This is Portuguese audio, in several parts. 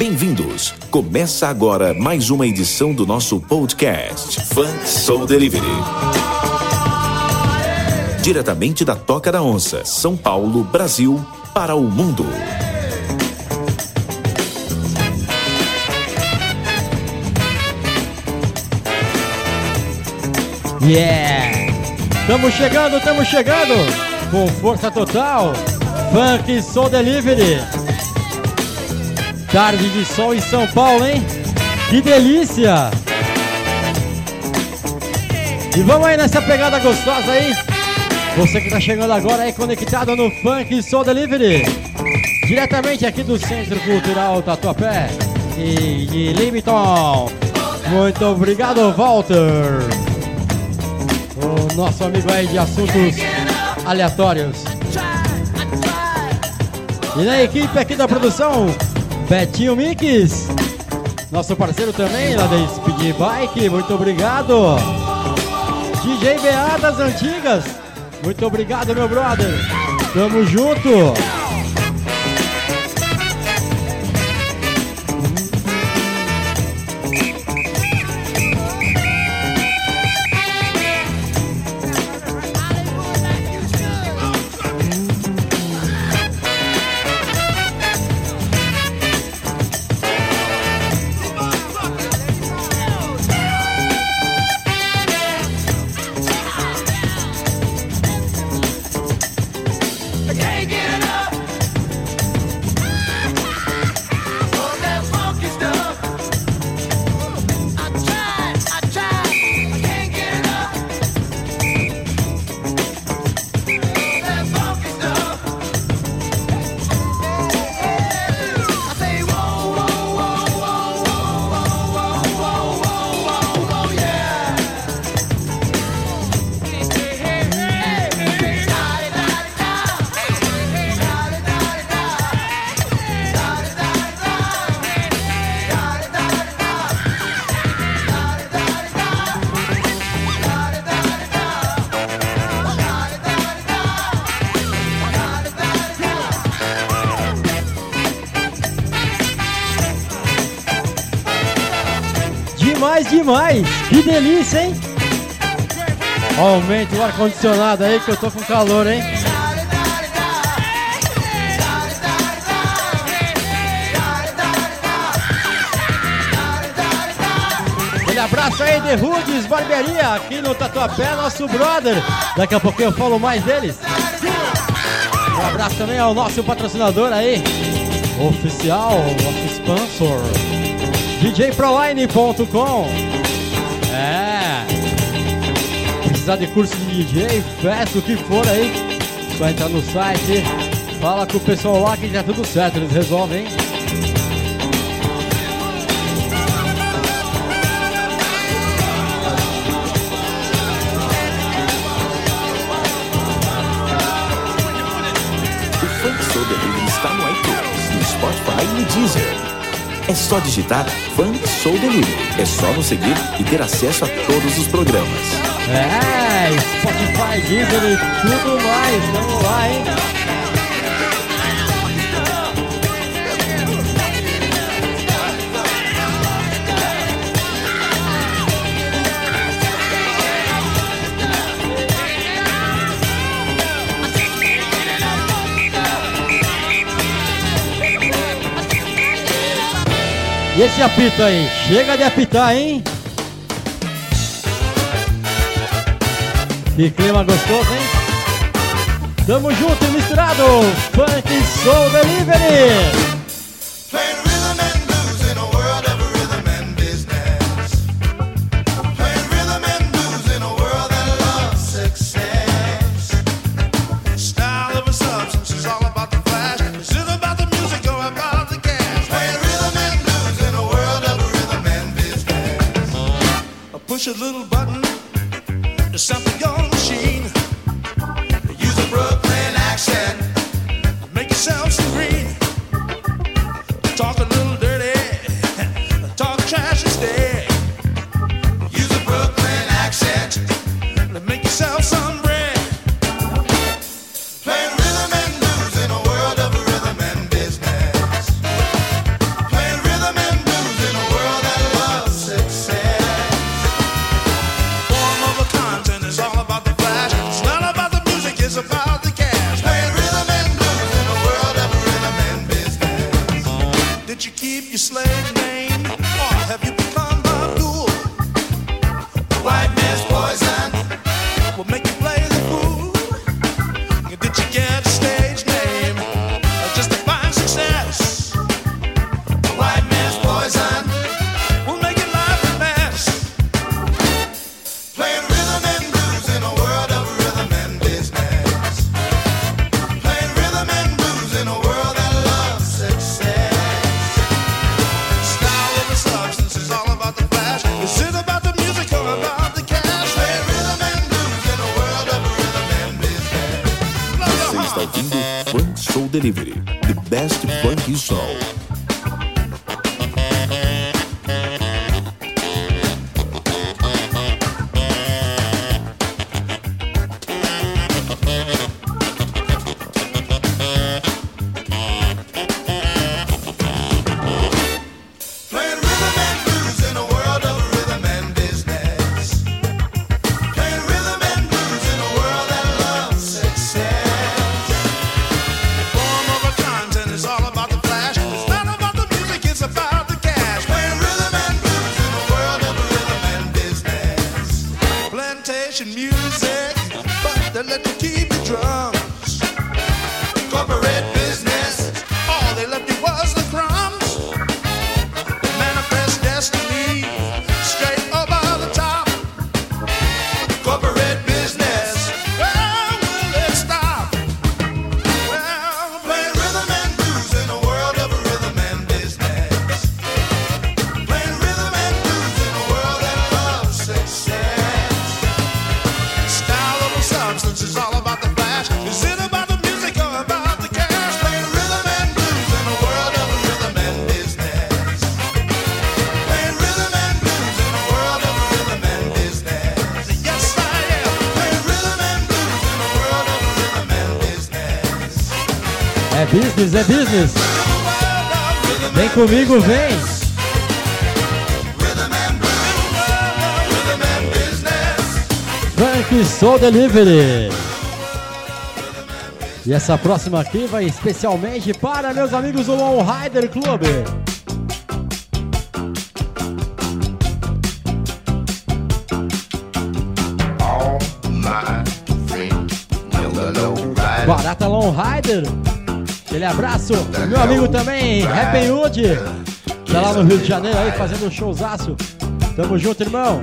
Bem-vindos! Começa agora mais uma edição do nosso podcast Funk Soul Delivery. Diretamente da Toca da Onça, São Paulo, Brasil, para o mundo. Yeah! Estamos chegando, estamos chegando! Com força total! Funk Soul Delivery! Tarde de sol em São Paulo, hein? Que delícia! E vamos aí nessa pegada gostosa aí! Você que está chegando agora aí conectado no Funk Soul Delivery! Diretamente aqui do Centro Cultural Tatuapé e de Limiton! Muito obrigado, Walter! o nosso amigo aí de assuntos aleatórios. E na equipe aqui da produção, Betinho Mix, nosso parceiro também lá da Speed Bike, muito obrigado. DJ BA das antigas, muito obrigado meu brother, tamo junto. Demais! Que delícia, hein? Aumente o ar-condicionado aí que eu tô com calor, hein? Aquele abraço aí de Rudes Barbearia aqui no Tatuapé, nosso brother. Daqui a pouquinho eu falo mais deles. Um abraço também ao nosso patrocinador aí, oficial, nosso sponsor, djproline.com. Precisar de curso de DJ, festa, o que for aí, só entrar no site, fala com o pessoal lá que já é tudo certo, eles resolvem, hein? O Funk Soul Delivery está no iTunes, no Spotify e no Deezer. É só digitar Funk Soul Delivery. É só nos seguir e ter acesso a todos os programas. É, Spotify, Deezer e tudo mais, vamos lá, hein? E esse apito aí? Chega de apitar, hein? Que clima gostoso, hein? Tamo junto e misturado! Funk Soul Delivery! Playing rhythm and blues é business. Vem comigo, vem. Funk Soul Delivery. E essa próxima aqui vai especialmente para meus amigos do One Rider Club. Barata Long Rider meu amigo também, Happy é. Wood. Tá lá no Rio de Janeiro aí fazendo um showzaço. Tamo junto, irmão.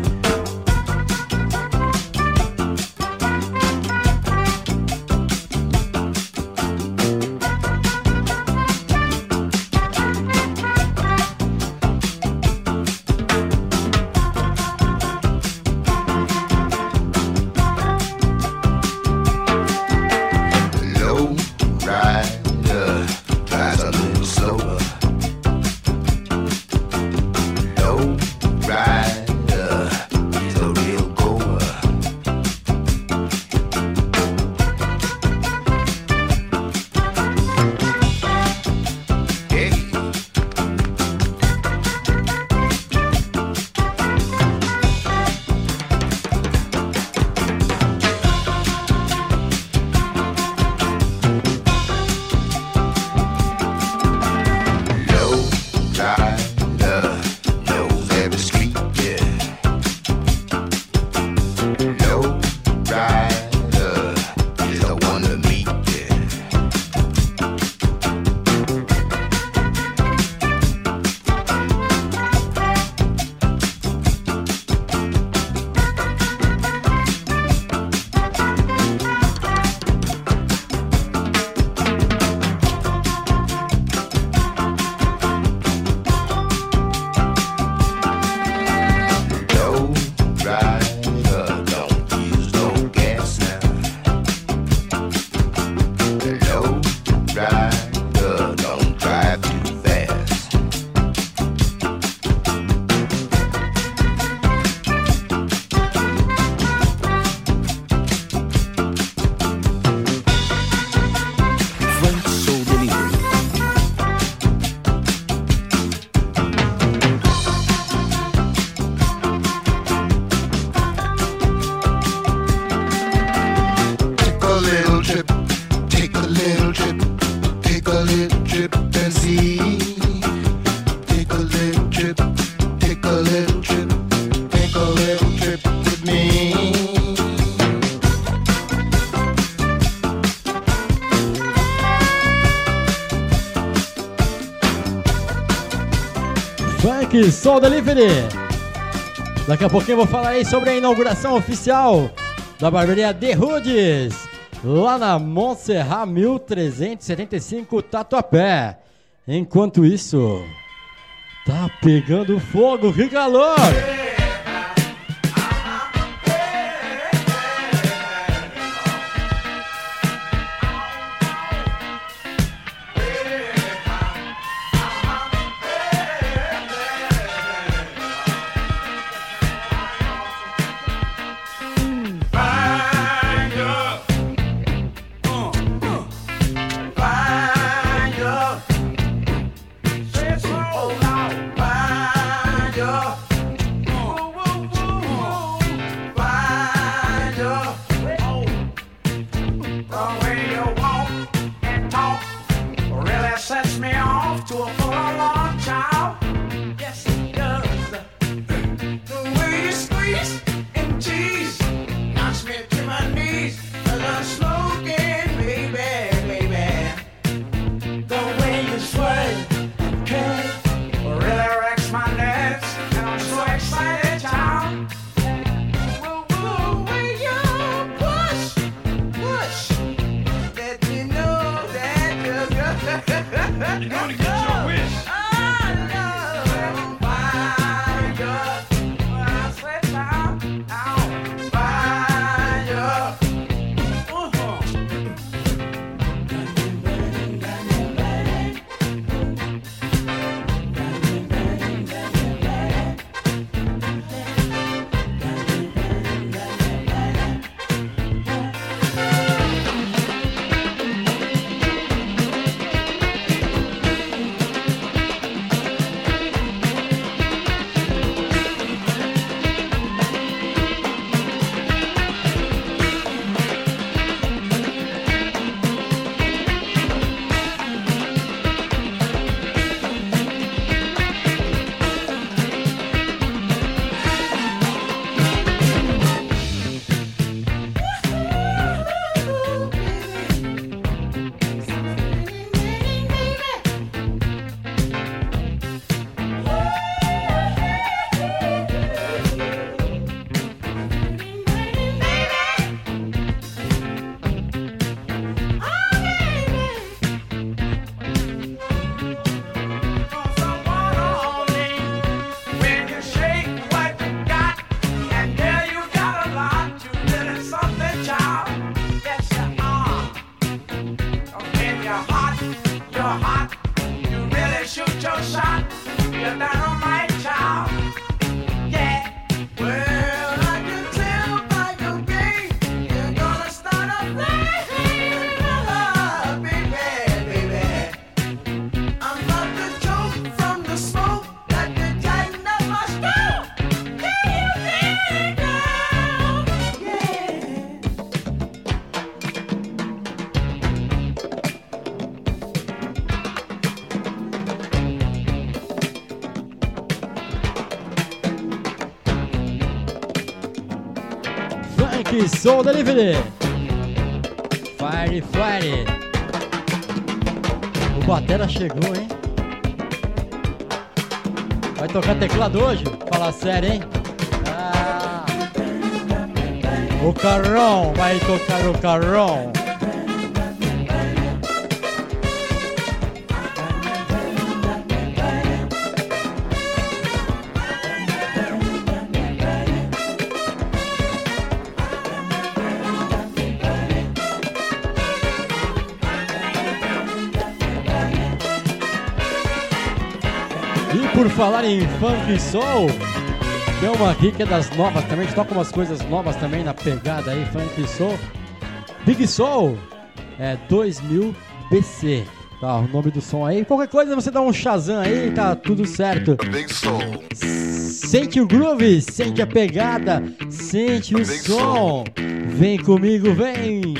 Funk Soul Delivery. Daqui a pouquinho eu vou falar aí sobre a inauguração oficial da barbearia The Hoods, lá na Montserrat 1375 Tatuapé. Enquanto isso, tá pegando fogo, que calor! Soul Delivery. Fire, fire. O Batera chegou, hein? Vai tocar teclado hoje? Fala sério, hein? Ah. O Carrão vai tocar o Carrão. Falar em funk soul, tem uma aqui que é das novas também, a gente toca umas coisas novas também na pegada aí, funk soul. Big Soul é 2000 BC. Tá, o nome do som aí. Qualquer coisa você dá um Shazam aí, tá tudo certo. Big Soul. Sente o groove, sente a pegada, sente o som. Vem comigo, vem.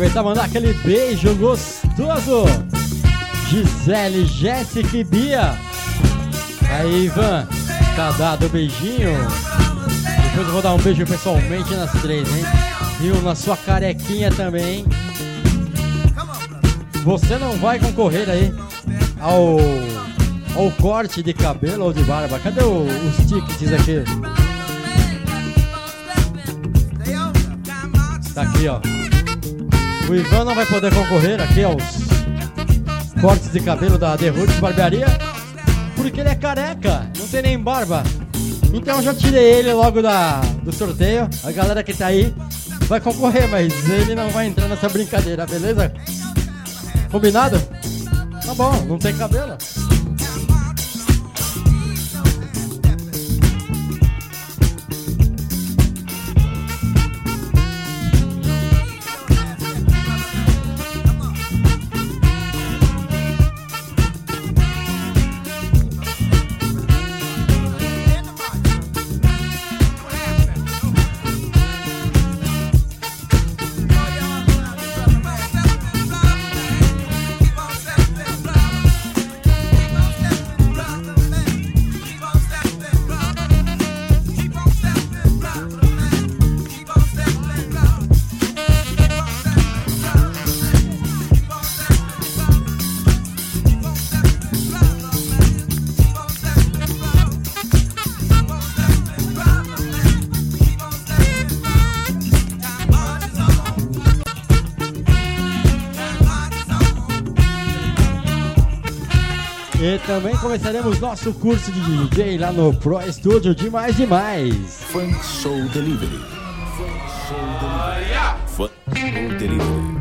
aproveitar e mandar aquele beijo gostoso. Gisele, Jéssica e Bia. Aí, Ivan, tá dado o beijinho. Depois eu vou dar um beijo pessoalmente nas três, hein? E um na sua carequinha também, hein? Você não vai concorrer aí ao, ao corte de cabelo ou de barba. Cadê o, os tickets aqui? Tá aqui, ó. O Ivan não vai poder concorrer aqui aos cortes de cabelo da The Roots Barbearia, porque ele é careca, não tem nem barba. Então já tirei ele logo da, do sorteio. A galera que tá aí vai concorrer, mas ele não vai entrar nessa brincadeira, beleza? Combinado? Tá bom, não tem cabelo. Também começaremos nosso curso de DJ lá no Pro Studio demais demais. Funk Soul Delivery. Funk Soul Delivery. Funk Soul Delivery.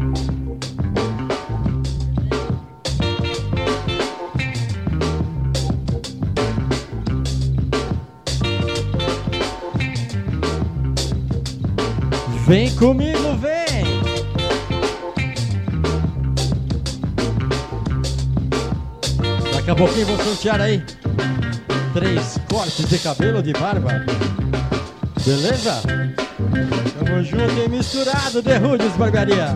Vem comigo, pouquinho vou sortear aí três cortes de cabelo de barba. Beleza? Tamo junto e misturado, The Rudes Barbearia.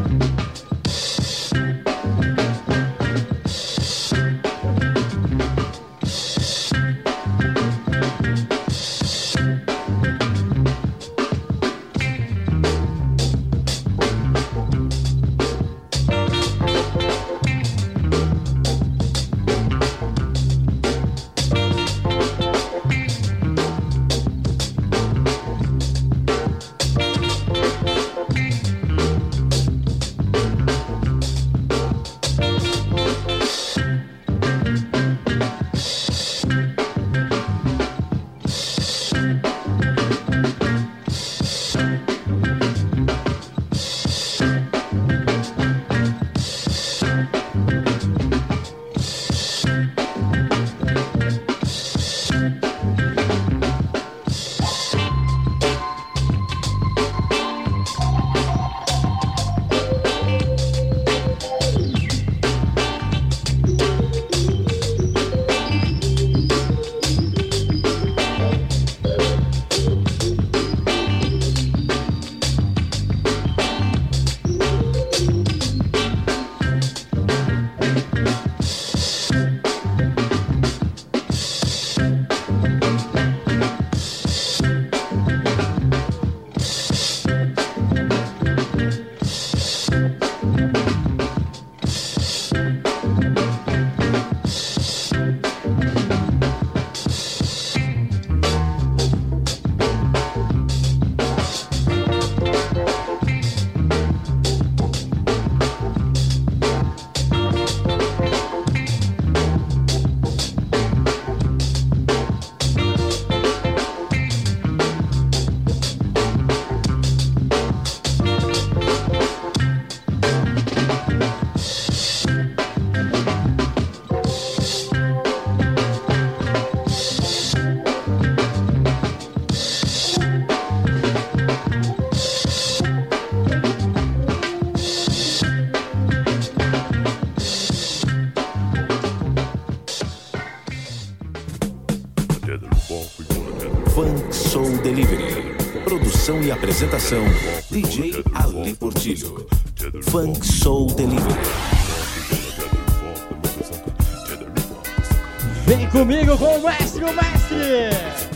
Produção e apresentação: DJ Ali Portillo. Funk Soul Delivery. Vem comigo com o mestre, o mestre!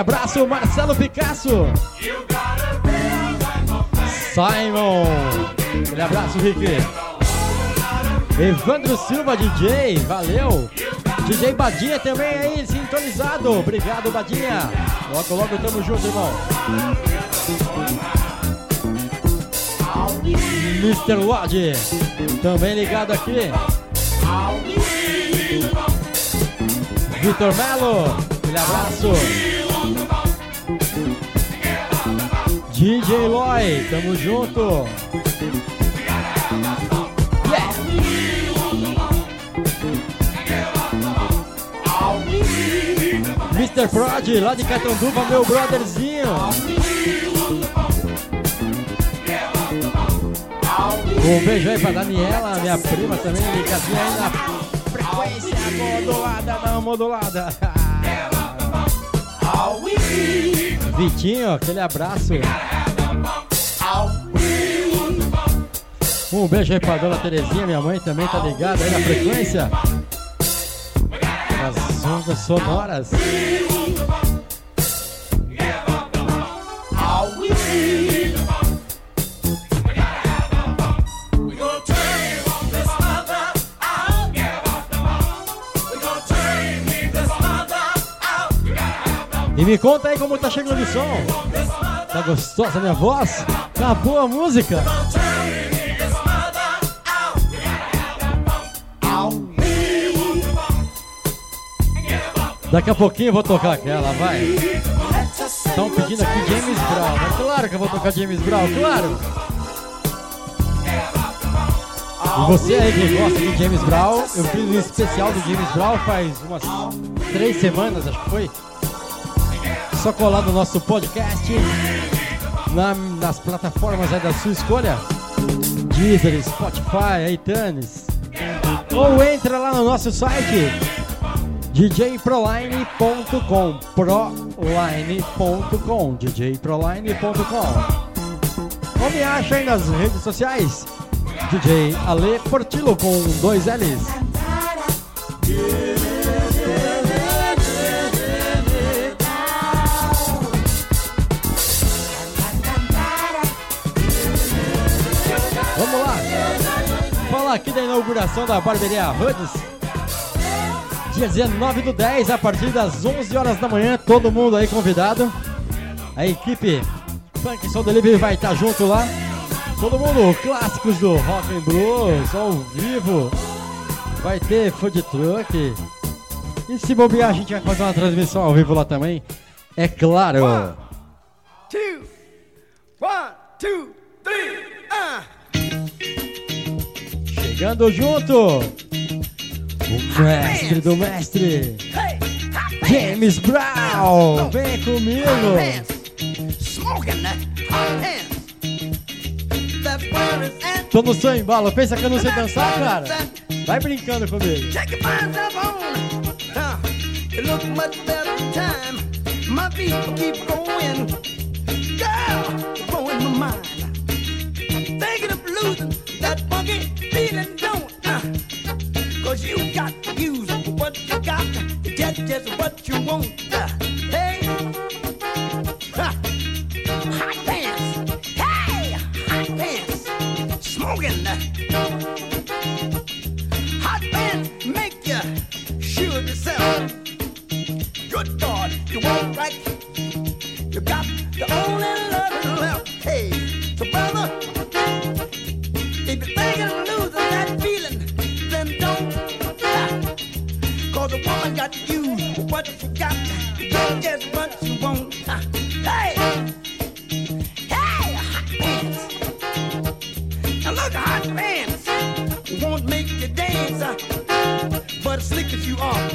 Abraço, Marcelo Picasso! Simon. Aquele abraço, Rick. Evandro Silva, DJ, valeu. DJ Badinha também aí, sintonizado. Obrigado, Badinha. Logo, logo tamo junto, irmão. Mr. Wad, também ligado aqui. Vitor Melo, aquele abraço. DJ Loy, tamo junto. Mr. Prod, lá de Catanduva, meu brotherzinho. Um beijo aí pra Daniela, minha prima também, ligadinha aí na frequência modulada, não modulada. Vitinho, aquele abraço. Um beijo aí pra dona Terezinha, minha mãe também tá ligada aí na frequência. As ondas sonoras. E me conta aí como tá chegando o som. Tá gostosa a minha voz? Tá boa a música? Daqui a pouquinho eu vou tocar aquela, vai. Estão pedindo aqui James Brown. É claro que eu vou tocar James Brown, claro. E você aí que gosta de James Brown, eu fiz um especial do James Brown faz umas três semanas, acho que foi. Só colar no nosso podcast, na- nas plataformas aí da sua escolha. Deezer, Spotify, iTunes. Ou entra lá no nosso site djproline.com proline.com djproline.com Ou me acha aí nas redes sociais? DJ Ale Portillo com dois L's. Vamos lá. Falar aqui da inauguração da barbearia Hoods Dia 19 do 10, a partir das 11 horas da manhã, todo mundo aí convidado. A equipe Funk Soul Delivery vai estar junto lá. Todo mundo, clássicos do rock and blues, ao vivo. Vai ter food truck. E se bobear, a gente vai fazer uma transmissão ao vivo lá também. É claro. two, one, two, three, uh. Chegando junto. O mestre do mestre. James Brown. Vem comigo. Tô no seu embalo. Pensa que eu não sei dançar, cara? Vai brincando comigo. Girl, blowing my mind. Thinking of losing that funky Cause you got to use what you got to get just what you want. Hey, ha, hot pants. Hey, hot pants. Smoking. Hot pants make you sure yourself. Good God, you want right. You got the only love left. Hey, so brother, got. Don't just what you want. Hey, hey, hot pants. Now look, hot pants won't make you dance, uh, but as slick as you are,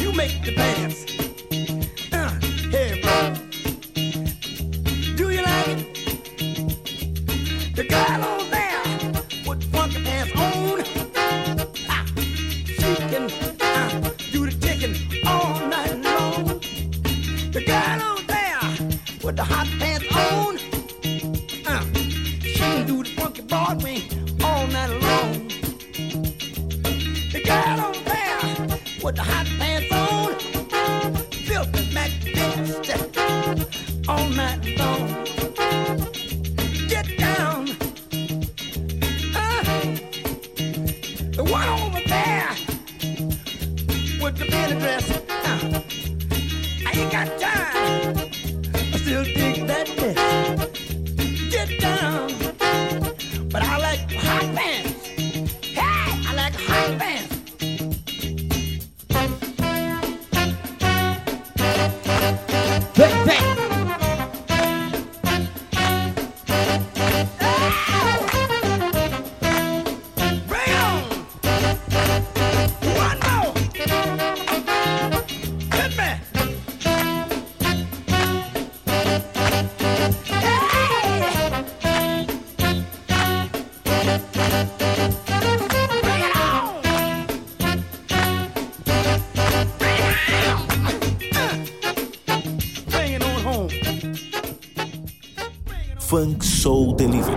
you make the dance. Delivery.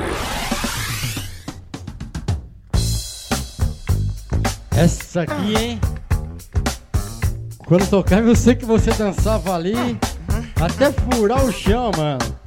Essa aqui, hein? Quando tocar, eu sei que você dançava ali até furar o chão, mano.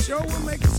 show will make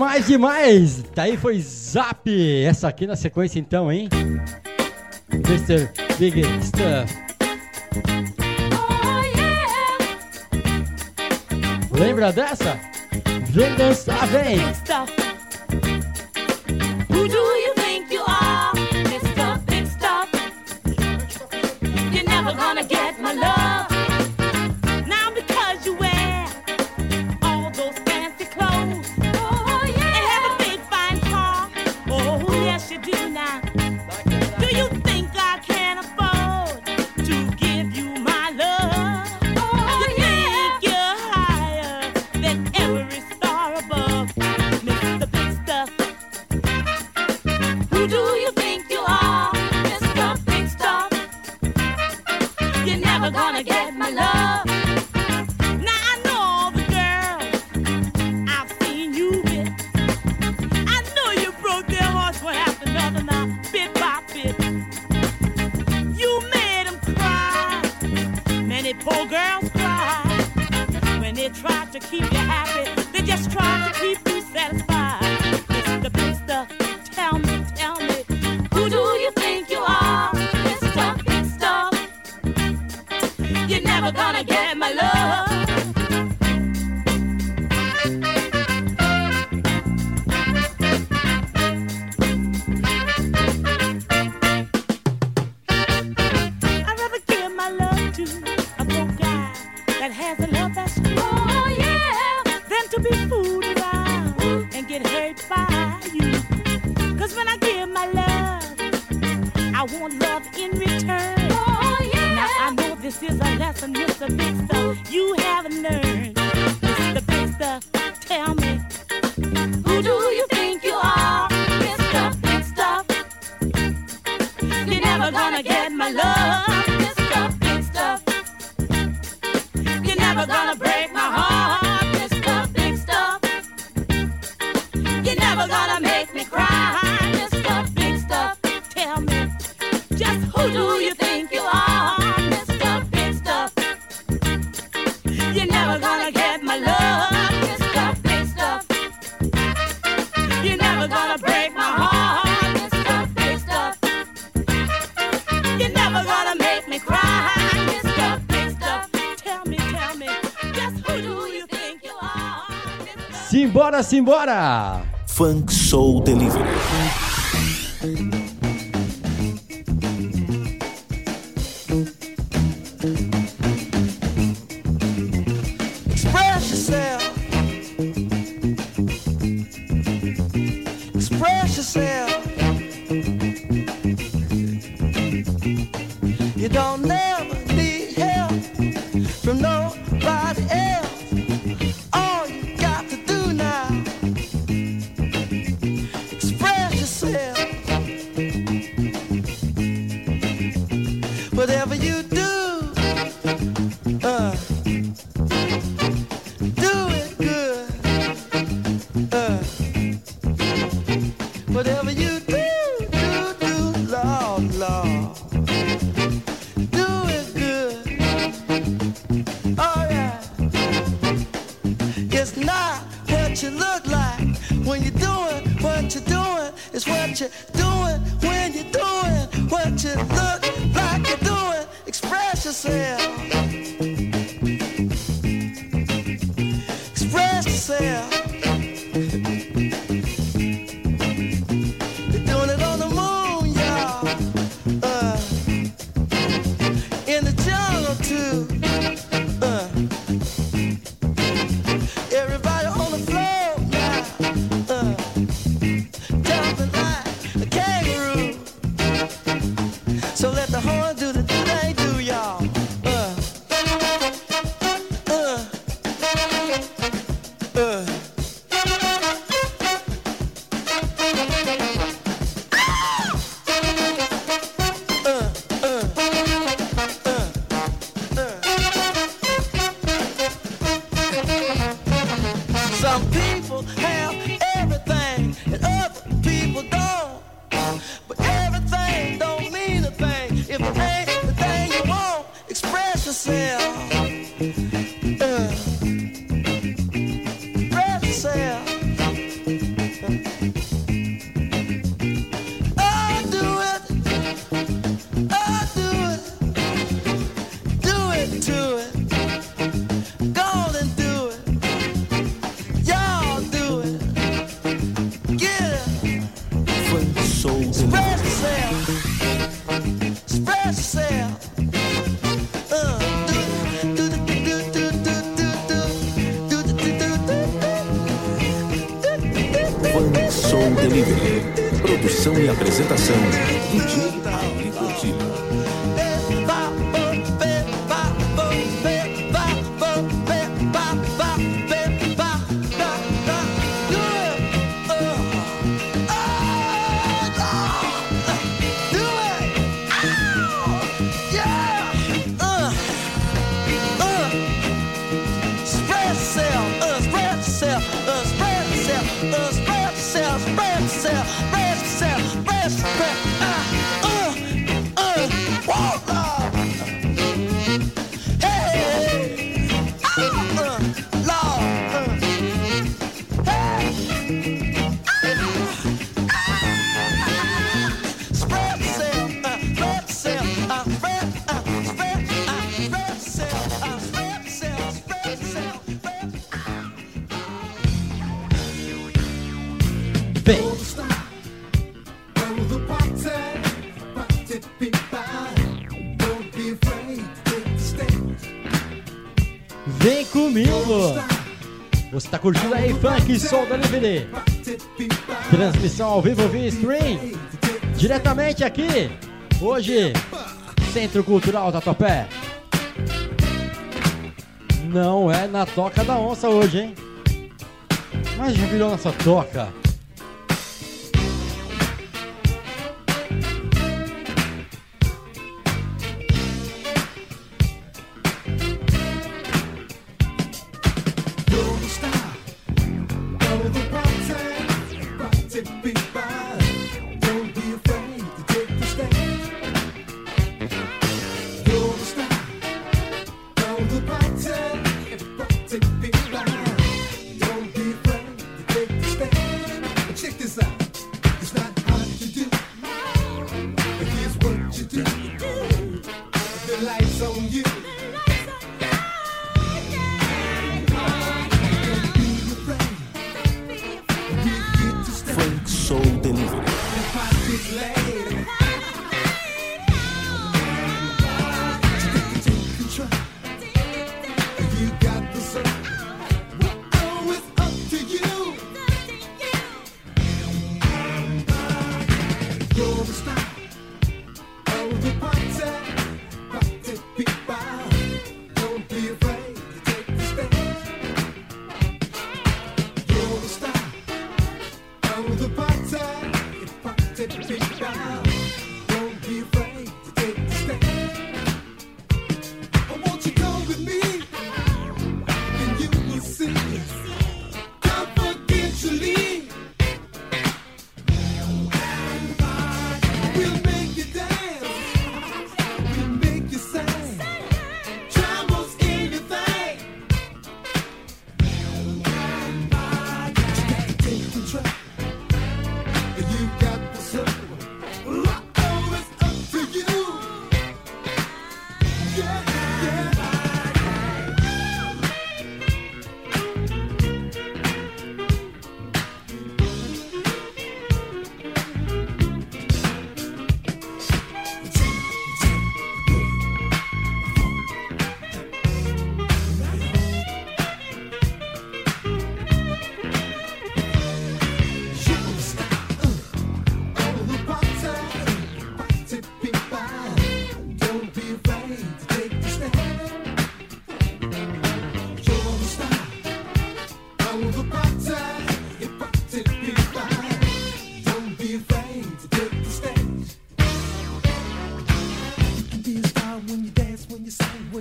demais, demais! Tá Daí foi Zap! Essa aqui na sequência então, hein? Mr. Big Stuff. Oh, yeah. Lembra dessa? Vem dançar, vem! simbora! Funk Soul Delivery. Delivery. Produção e apresentação, funk e soul da livre. Transmissão ao vivo via stream. Diretamente aqui, hoje, Centro Cultural da Topé. Não é na toca da onça hoje, hein? Mas já virou nossa toca.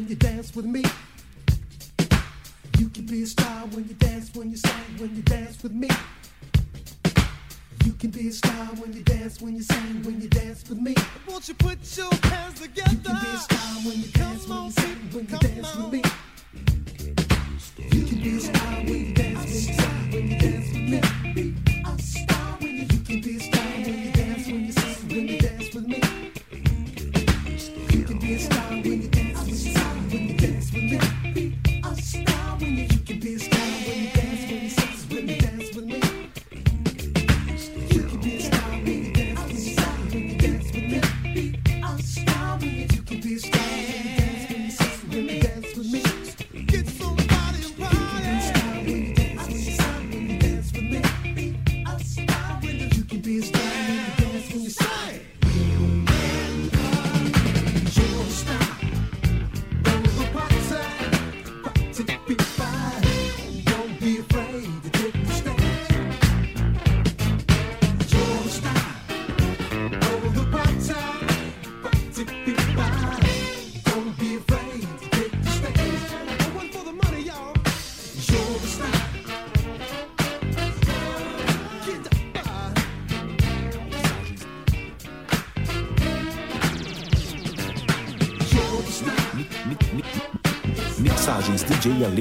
you dance with me. You can be a star when you dance, when you sing, when you dance with me. You can be a star when you dance, when you sing, when you dance with me. Won't you put your hands together? You can be a star when you dance, when you sing, when you dance with me. You can be a star when you dance, when you sing, when you dance with me.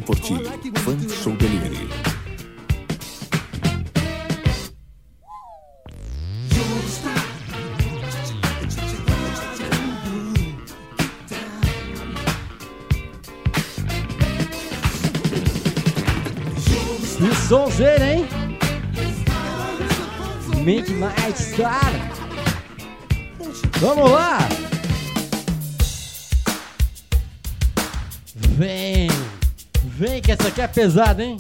Portilho. Fan Show Delivery. E sonzeira, hein? Make my star. Vamos lá! que é pesado, hein?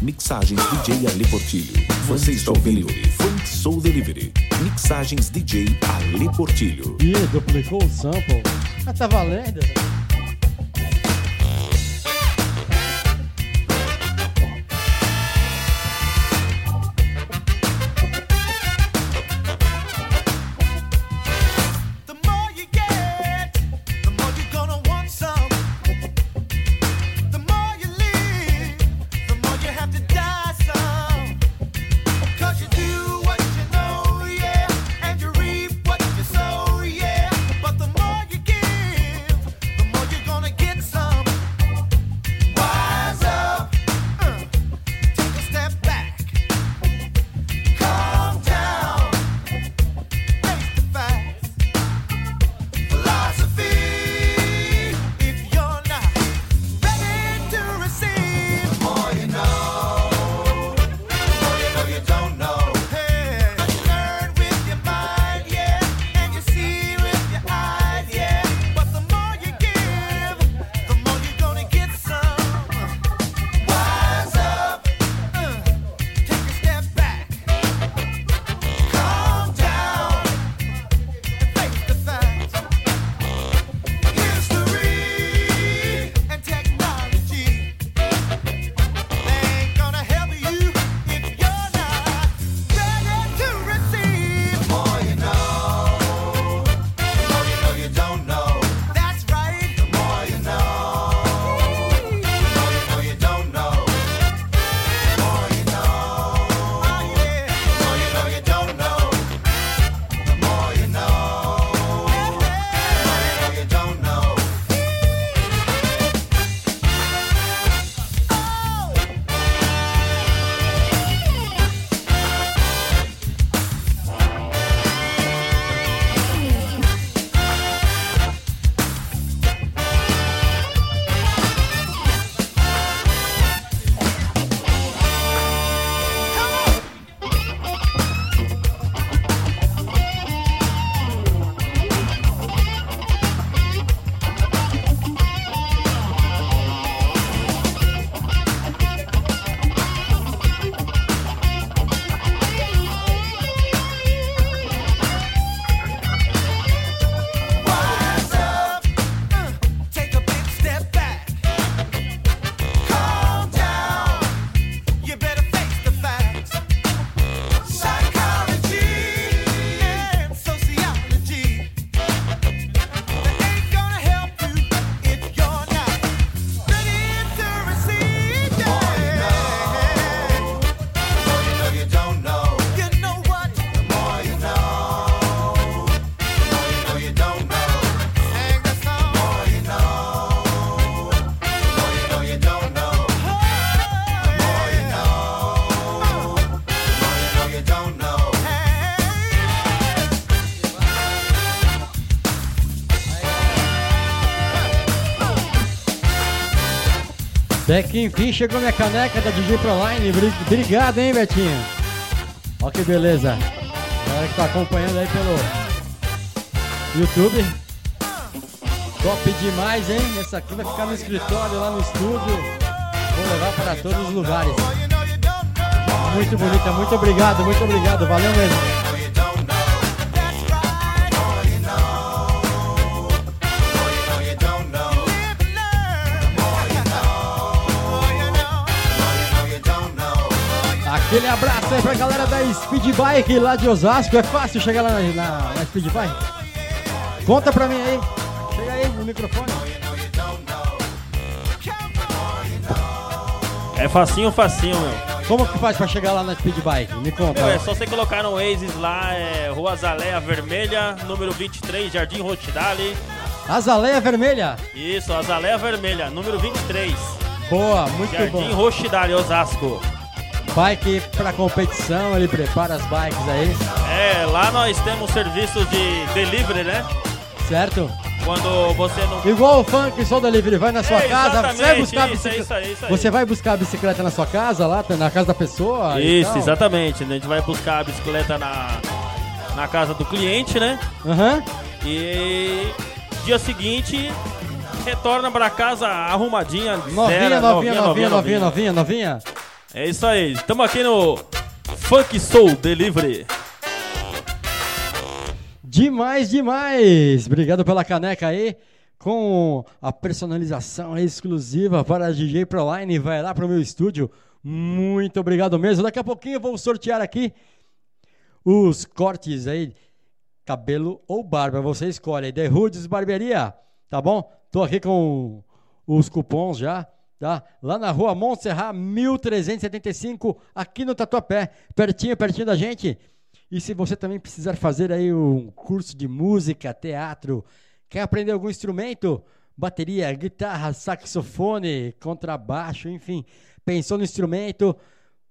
Mixagens DJ Ale Portilho. Você está ouvindo Funk Soul Delivery. Mixagens DJ Ale Portilho. Ih, duplicou o sample. Ah, tá valendo. Até que enfim chegou minha caneca da DJ Proline. Obrigado, hein, Betinho? Olha que beleza. A galera que tá acompanhando aí pelo YouTube. Top demais, hein? Essa aqui vai ficar no escritório, lá no estúdio. Vou levar para todos os lugares. Muito bonita, muito obrigado, muito obrigado. Valeu mesmo. Aquele abraço aí pra galera da Speed Bike lá de Osasco. É fácil chegar lá na, na, Speed Bike? Conta pra mim aí. Chega aí no microfone. É facinho, facinho, meu. Como que faz pra chegar lá na Speed Bike? Me conta. Meu, é só você colocar no Aces lá, é Rua Azaleia Vermelha, número 23, Jardim Rotidale. Azaleia Vermelha? Isso, Azaleia Vermelha, número 23. Boa, muito Jardim bom. Jardim Rochidale, Osasco. Bike pra competição, ele prepara as bikes aí, É, lá nós temos serviços de delivery, né? certo? Quando você não. Igual o funk Soul Delivery, vai na sua É, casa, você vai buscar a isso, bicicleta. é isso aí, isso aí. Você vai buscar a bicicleta na sua casa, lá na casa da pessoa? Isso, exatamente. A gente vai buscar a bicicleta na, na casa do cliente, né? Aham. E dia seguinte retorna pra casa arrumadinha, Novinha, zero, novinha, novinha, novinha, novinha, novinha. É isso aí. Estamos aqui no Funk Soul Delivery. Demais, demais! Obrigado pela caneca aí. Com a personalização exclusiva para DJ Proline. Vai lá pro meu estúdio. Muito obrigado mesmo. Daqui a pouquinho eu vou sortear aqui os cortes aí, cabelo ou barba. Você escolhe aí. The Hoods Barbearia, tá bom? Tô aqui com os cupons já, tá? Lá na rua Montserrat 1375, aqui no Tatuapé, pertinho, pertinho da gente. E se você também precisar fazer aí um curso de música, teatro, quer aprender algum instrumento, bateria, guitarra, saxofone, contrabaixo, enfim, pensou no instrumento,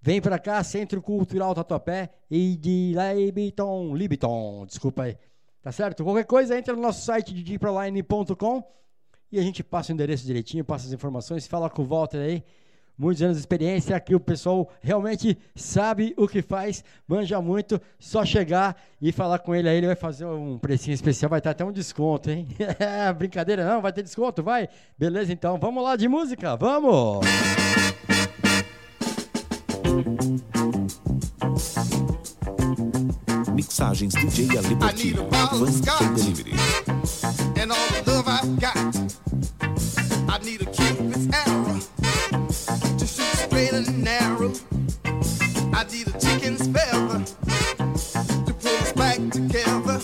vem pra cá, Centro Cultural Tatuapé e de Libiton, Libiton, desculpa aí. Tá certo? Qualquer coisa, entra no nosso site djproline.com e a gente passa o endereço direitinho, passa as informações, fala com o Walter aí. Muitos anos de experiência, que o pessoal realmente sabe o que faz, manja muito, só chegar e falar com ele aí, ele vai fazer um precinho especial, vai ter até um desconto, hein? Brincadeira não, vai ter desconto, vai? Beleza, então, vamos lá de música, vamos! Mixagens DJ Ale I need a Portillo. bottle of Funk Soul scotch. Delivery. and all the love I've got. I need a cupid's arrow to shoot straight and narrow. I need a chicken's feather to pull us back together.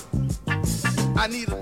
I need a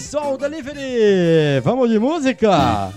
Soul Delivery! Vamos de música?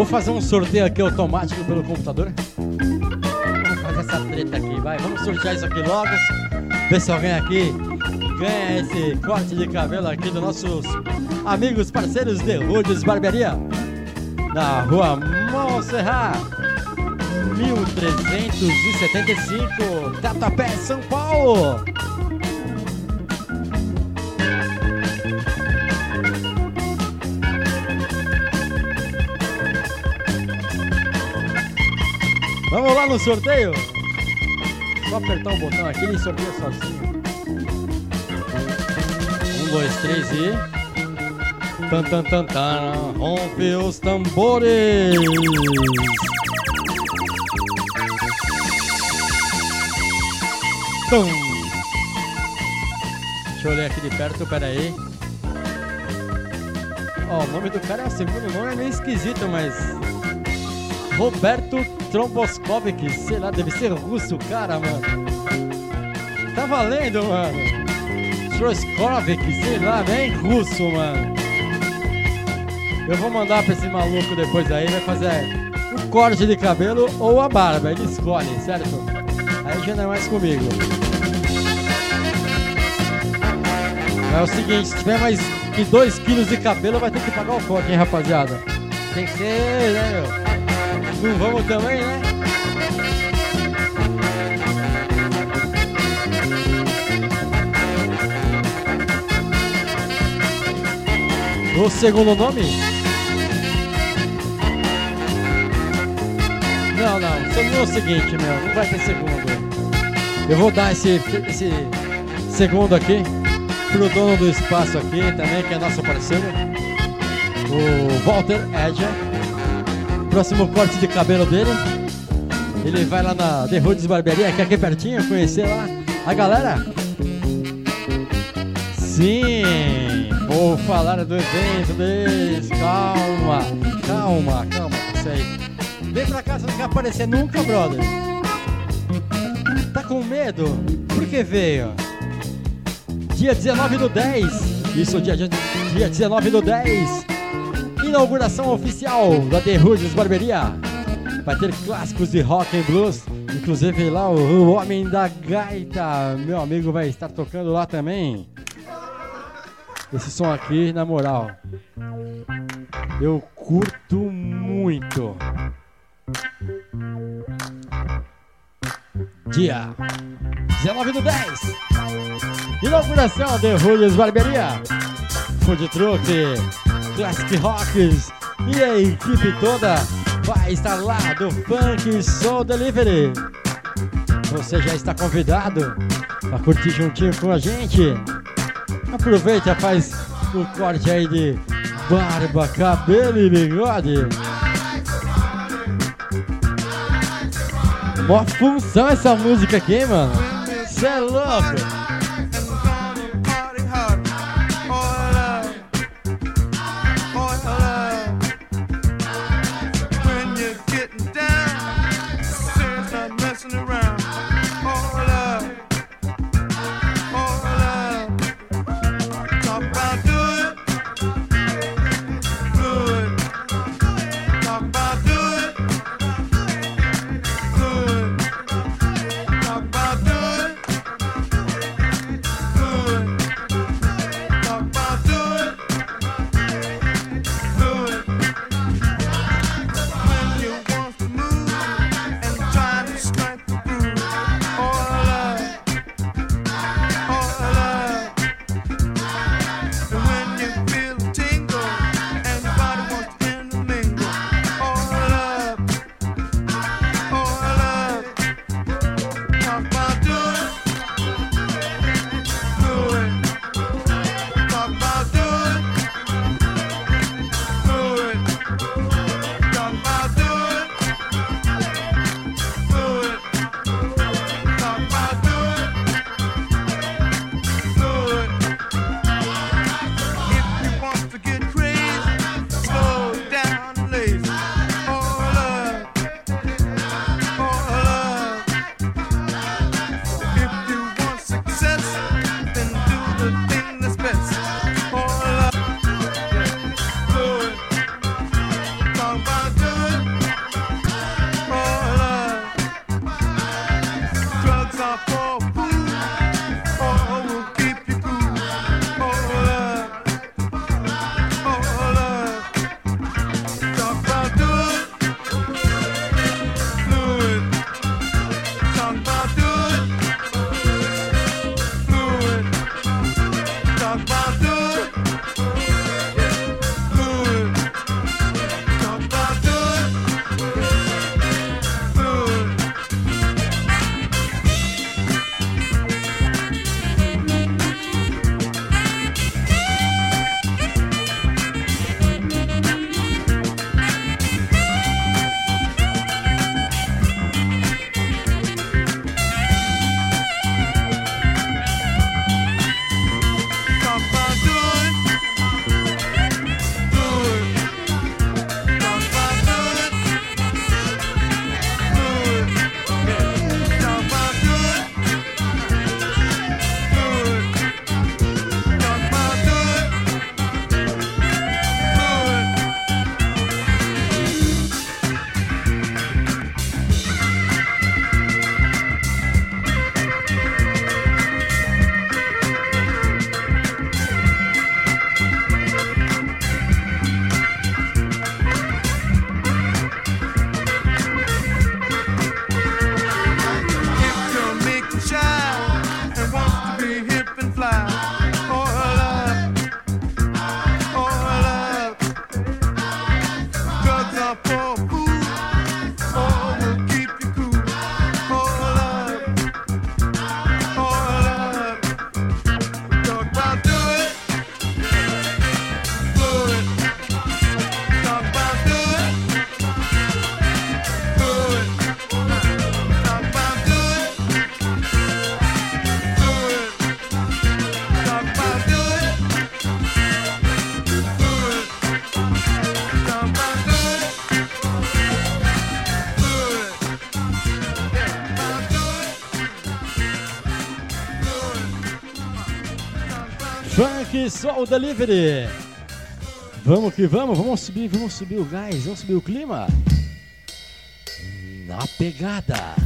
Vou fazer um sorteio aqui automático pelo computador. Vamos fazer essa treta aqui, vai. Vamos sortear isso aqui logo. Ver se alguém aqui ganha esse corte de cabelo aqui dos nossos amigos parceiros de Rudes Barbearia. Na rua Montserrat, 1375, Tatuapé, São Paulo. No sorteio? Só apertar o botão aqui e sorteia sozinho. Um, dois, três e. Tan tan tan tan. Rompe os tambores. Tum. Deixa eu olhar aqui de perto, peraí. Ó, o nome do cara, o segundo nome é meio esquisito, mas. Roberto Tromboskovic, sei lá, deve ser russo, o cara, mano. Tá valendo, mano. Troskovic, sei lá, bem russo, mano. Eu vou mandar pra esse maluco depois aí, vai fazer o corte de cabelo ou a barba, ele escolhe, certo? Aí já não é mais comigo. É o seguinte, se tiver mais que 2 quilos de cabelo, vai ter que pagar o corte, hein, rapaziada? Tem que ser, né, meu? Não vamos também, né? O segundo nome? Não, não. Só é o seguinte, meu. Não vai ter segundo. Eu vou dar esse, esse segundo aqui pro dono do espaço aqui também, que é nosso parceiro. O Walter Edger. Próximo corte de cabelo dele. Ele vai lá na The Roots Barbearia, que é aqui pertinho, conhecer lá a galera. Sim, vou falar do evento deles. Calma, calma, calma, isso aí. Vem pra cá, você não quer aparecer nunca, brother. Tá com medo? Por que veio? Dia 19 do 10. Isso, dia, dia 19 do 10. Inauguração oficial da The Roots Barberia. Vai ter clássicos de rock and blues. Inclusive lá o, o Homem da Gaita, meu amigo, vai estar tocando lá também. Esse som aqui, na moral, eu curto muito. Dia 19 do 10. Inauguração de Rúlios Barbearia. Food Truck, Classic Rocks e a equipe toda vai estar lá do Funk Soul Delivery. Você já está convidado a curtir juntinho com a gente. Aproveita, faz o corte aí de barba, cabelo e bigode. Mó função essa música aqui, mano. Cê é louco. Sol Delivery. Vamos que vamos, vamos subir, vamos subir o gás, vamos subir o clima. Na pegada.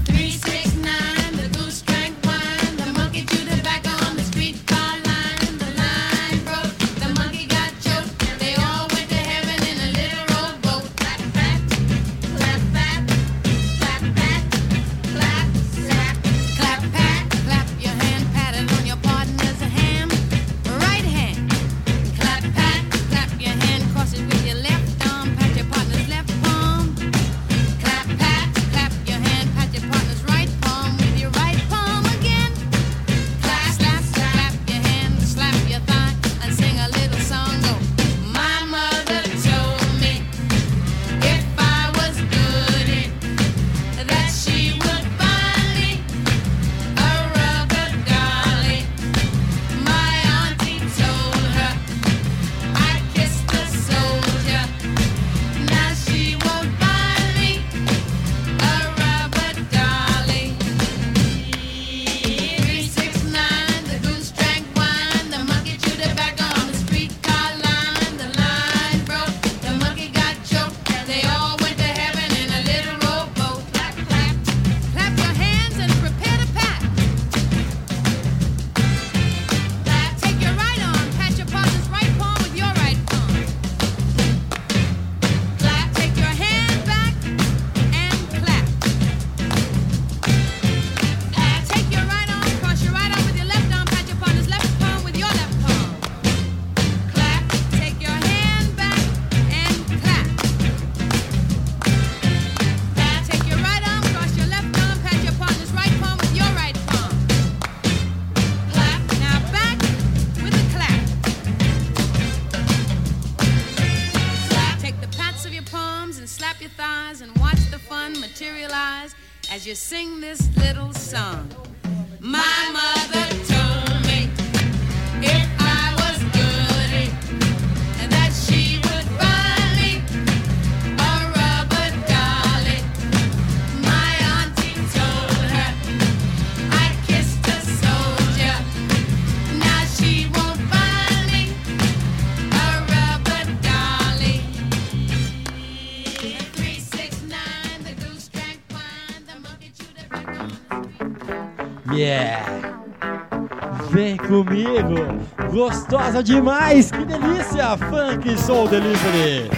Gostosa demais, que delícia! Funk Soul Delivery.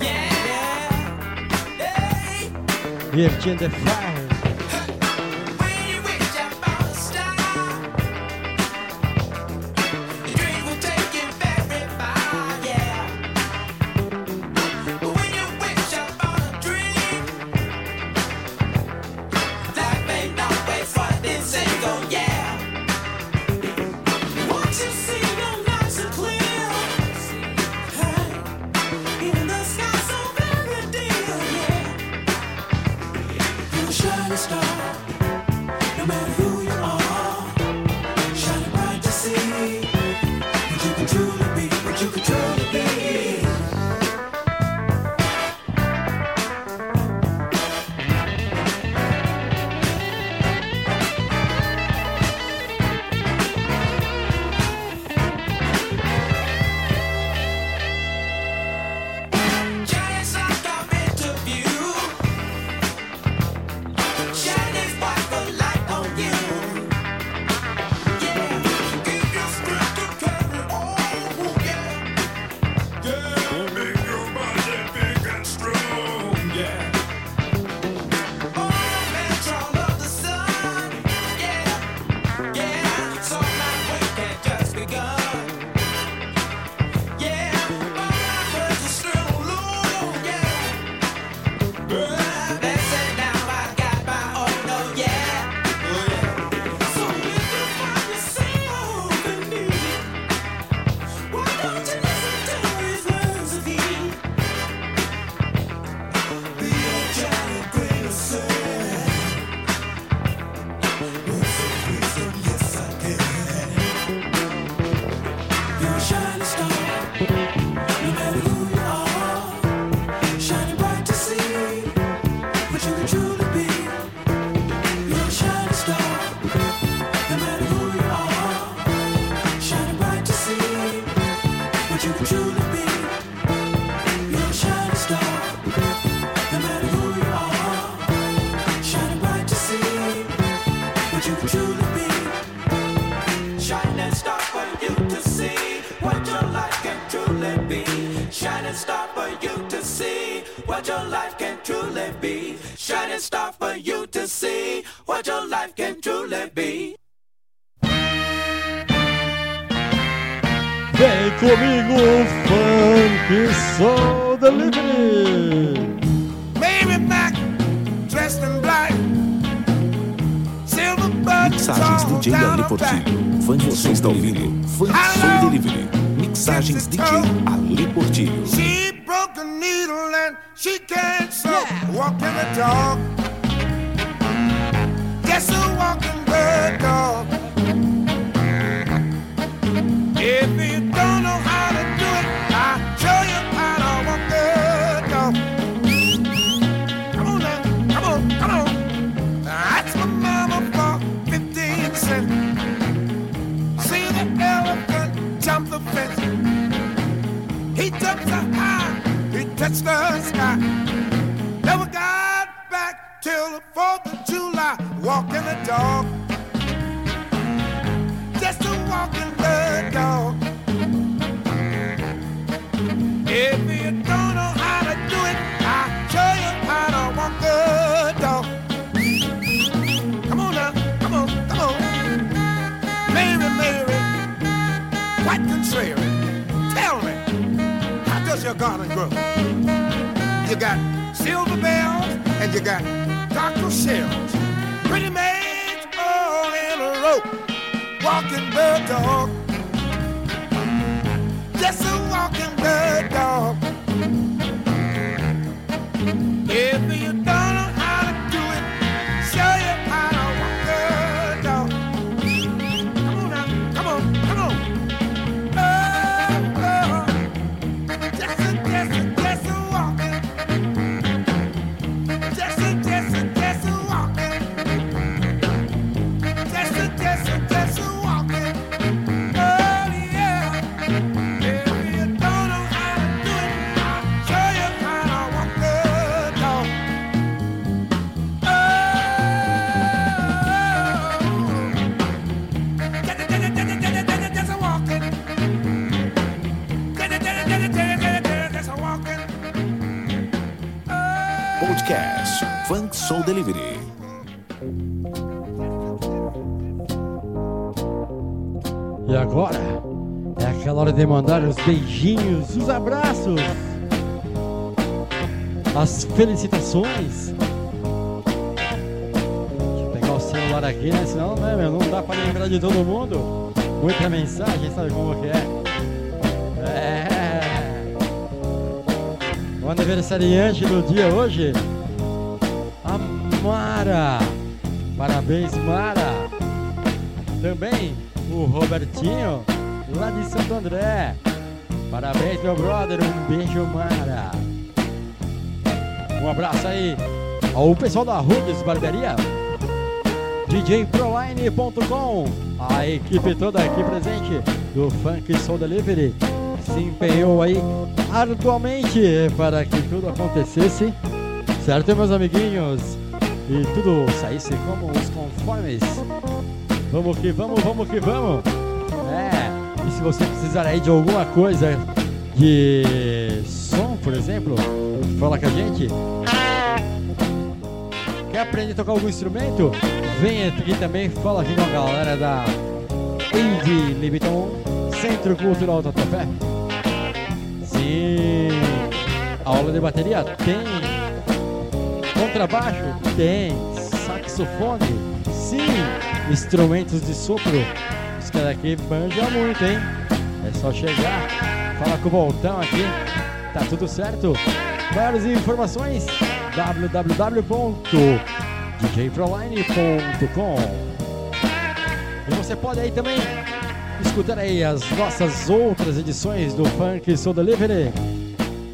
Yeah, yeah, hey. Virgin the Fire. Soul Delivery. E agora é aquela hora de mandar os beijinhos, os abraços, as felicitações. Deixa eu pegar o celular aqui, né? Senão né, meu, não dá pra lembrar de todo mundo. Muita mensagem, sabe como que é? É. O aniversariante do dia hoje, Mara. Parabéns, Mara. Também o Robertinho, lá de Santo André. Parabéns, meu brother. Um beijo, Mara. Um abraço aí ao pessoal da Rudes Barbearia. DJProline.com A equipe toda aqui presente do Funk Soul Delivery se empenhou aí arduamente para que tudo acontecesse. Certo, meus amiguinhos? E tudo saísse como os conformes. Vamos que vamos, vamos que vamos. É, e se você precisar aí de alguma coisa de som, por exemplo, fala com a gente. Quer aprender a tocar algum instrumento? Vem aqui também, fala aqui com a galera da Indie Libiton Centro Cultural Tatuapé. Sim, aula de bateria tem, contrabaixo? Tem, saxofone, sim, instrumentos de sopro. Os caras aqui manjam muito, hein? É só chegar, fala com o Voltão aqui, tá tudo certo. Maiores informações? www.djproline.com E você pode aí também escutar aí as nossas outras edições do Funk Soul Delivery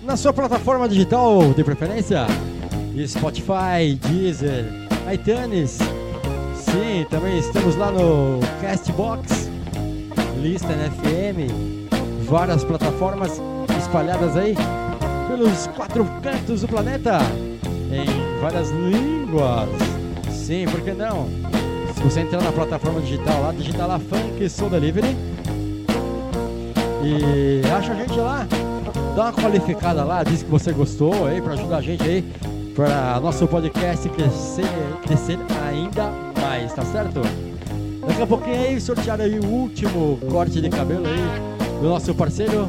na sua plataforma digital de preferência, Spotify, Deezer, iTunes. Sim, também estamos lá no Castbox, Lista FM, várias plataformas espalhadas aí pelos quatro cantos do planeta, em várias línguas. Sim, por que não? Se você entrar na plataforma digital lá, digitar lá Funk Soul Delivery. E acha a gente lá, dá uma qualificada lá, diz que você gostou aí, pra ajudar a gente aí, para nosso podcast crescer, crescer ainda mais, tá certo? Daqui a pouquinho aí, sortear aí o último corte de cabelo aí do nosso parceiro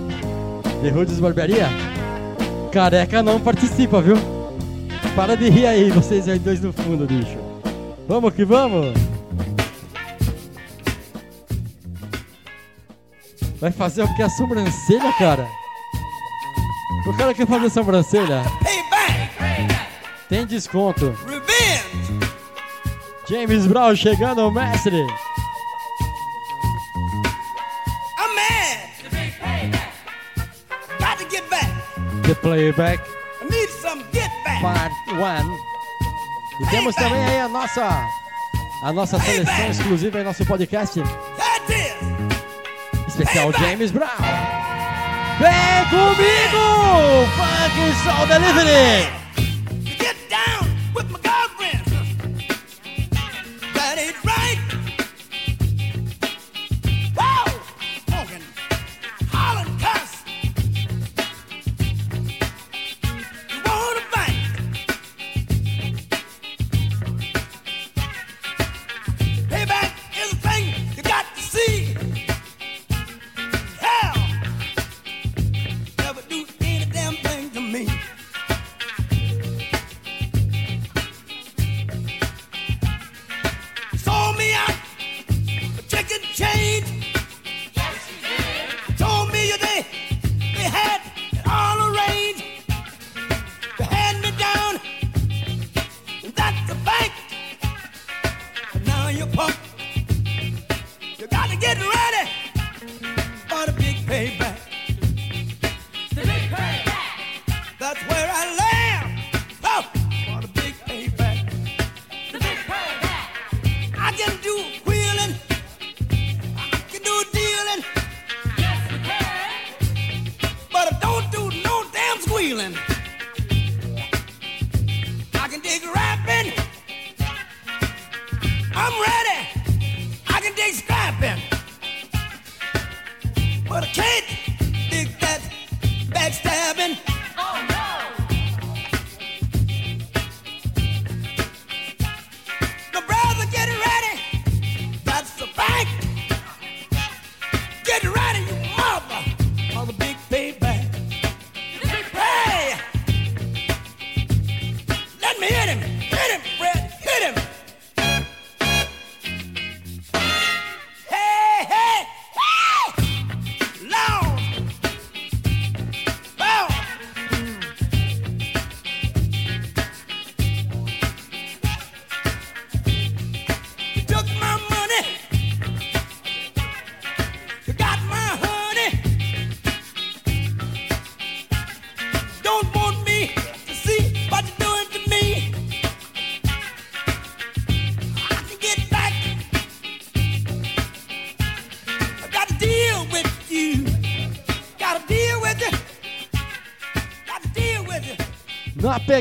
de Rudes Barbearia. Careca não participa, viu? Para de rir aí, vocês aí dois no fundo, bicho. Vamos que vamos! Vai fazer o que? A sobrancelha, cara? O cara quer fazer sobrancelha? Tem desconto. revenge. James Brown chegando, mestre. I'm mad. Got to get back. The Playback I need some get back. Part 1. E temos também aí a nossa a nossa seleção exclusiva em nosso podcast That is. especial James Brown. Vem comigo! Funk Soul Delivery!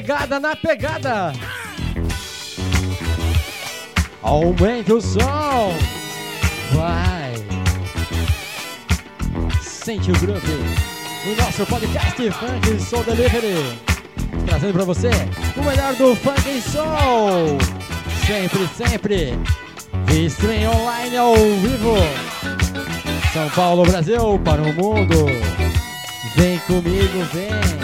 Pegada, na pegada! Aumente o som! Vai! Sente o grupo no nosso podcast Funk Soul Delivery. Trazendo pra você o melhor do Funk e Soul. Sempre, sempre. Stream online ao vivo. São Paulo, Brasil, para o mundo. Vem comigo, vem.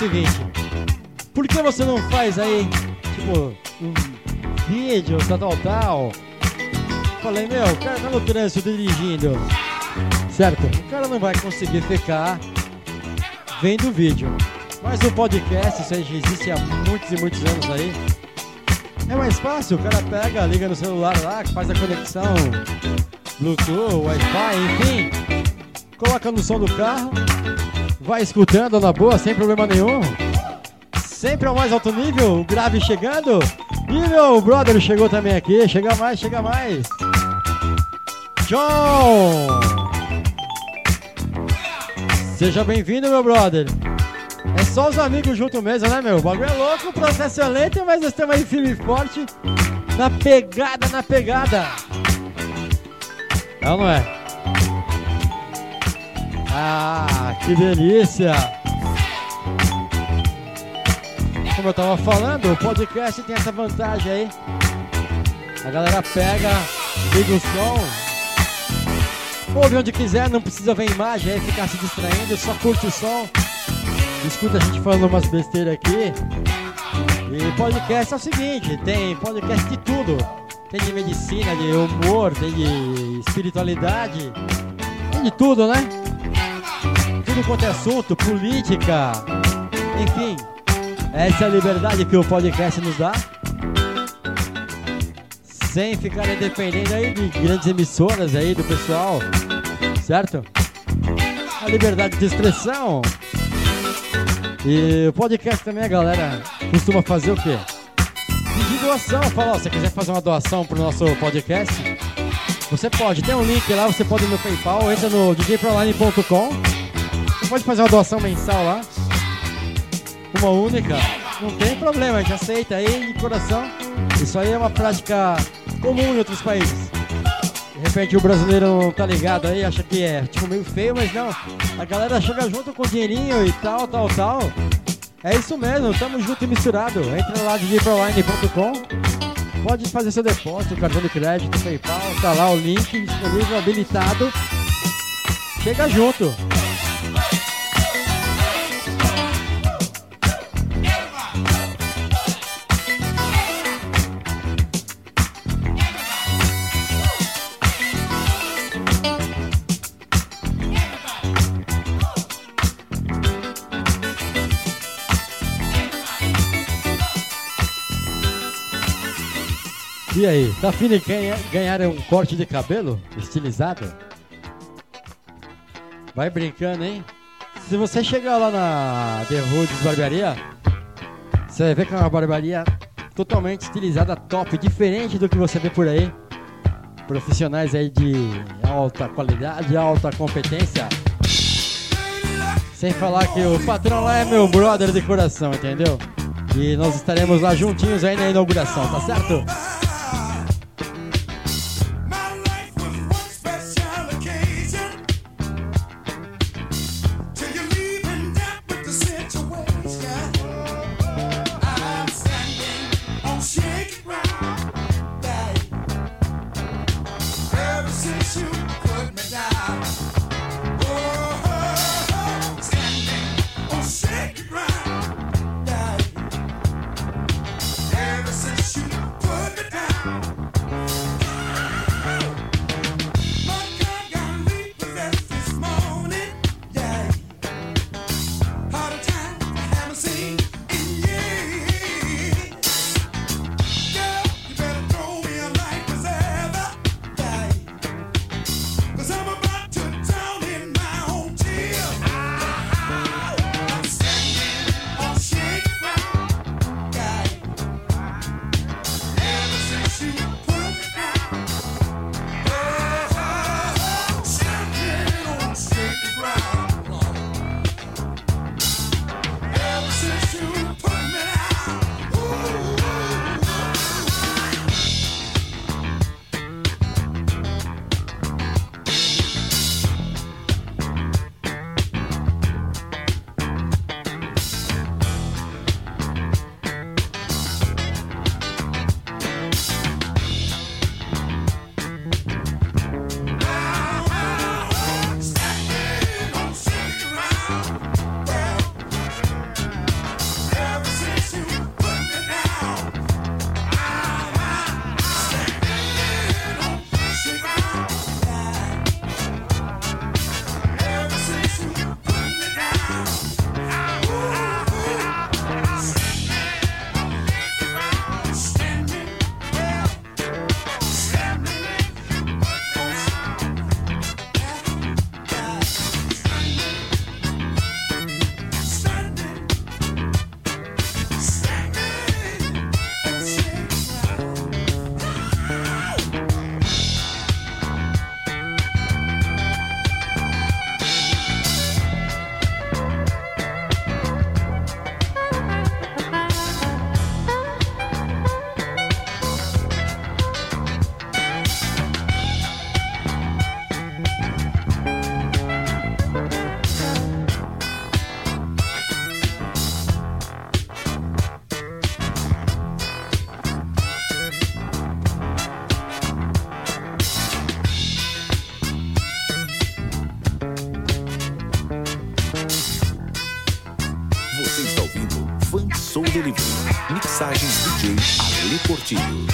Seguinte: por que você não faz aí, tipo, um vídeo, tal, tal, tal? Falei, meu, o cara tá no trânsito dirigindo, certo? O cara não vai conseguir ficar vendo o vídeo. Mas o podcast, isso já existe há muitos e muitos anos aí. É mais fácil, o cara pega, liga no celular lá, faz a conexão, Bluetooth, Wi-Fi, enfim. coloca no som do carro, vai escutando na boa, sem problema nenhum. Sempre ao mais alto nível, o grave chegando. E meu brother chegou também aqui, chega mais, chega mais. John! Seja bem-vindo, meu brother. É só os amigos junto mesmo, né, meu? O bagulho é louco, o processo é lento, mas nós estamos aí firme e forte. Na pegada, na pegada. É ou não é? Ah, que delícia! Como eu tava falando, o podcast tem essa vantagem aí. A galera pega, liga o som, ouve onde quiser, não precisa ver imagem aí, ficar se distraindo, só curte o som. Escuta a gente falando umas besteiras aqui. E podcast é o seguinte, tem podcast de tudo. Tem de medicina, de humor, tem de espiritualidade. Tem de tudo, né? Tudo quanto é assunto, política. Enfim, essa é a liberdade que o podcast nos dá. Sem ficar dependendo aí de grandes emissoras aí do pessoal. Certo? A liberdade de expressão. E o podcast também a galera costuma fazer o quê? Pedir doação. Fala, ó, se você quiser fazer uma doação pro nosso podcast, você pode. Tem um link lá, você pode no PayPal, entra no djproline.com. Pode fazer uma doação mensal lá. Uma única. Não tem problema, a gente aceita aí de coração. Isso aí é uma prática comum em outros países. De repente o brasileiro não tá ligado aí, acha que é tipo meio feio, mas não. A galera chega junto com dinheirinho e tal, tal, tal. É isso mesmo, tamo junto e misturado. Entra lá djproline.com. Pode fazer seu depósito, cartão de crédito, PayPal, tá lá o link disponível, habilitado. Chega junto. E aí, tá afim de ganha- ganhar um corte de cabelo estilizado? Vai brincando, hein? Se você chegar lá na The Roots Barbearia, você vai ver que é uma barbearia totalmente estilizada, top, diferente do que você vê por aí. Profissionais aí de alta qualidade, alta competência. Sem falar que o patrão lá é meu brother de coração, entendeu? E nós estaremos lá juntinhos aí na inauguração, tá certo? Souza Oliveira. Mixagens DJ Ale Portillo.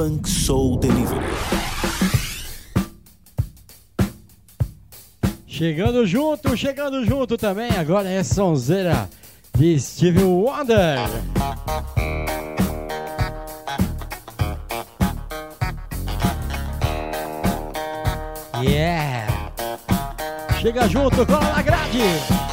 Funk Soul Delivery. Chegando junto, chegando junto também, agora é Sonzeira de Steve Wonder. Yeah! Chega junto, cola na grade!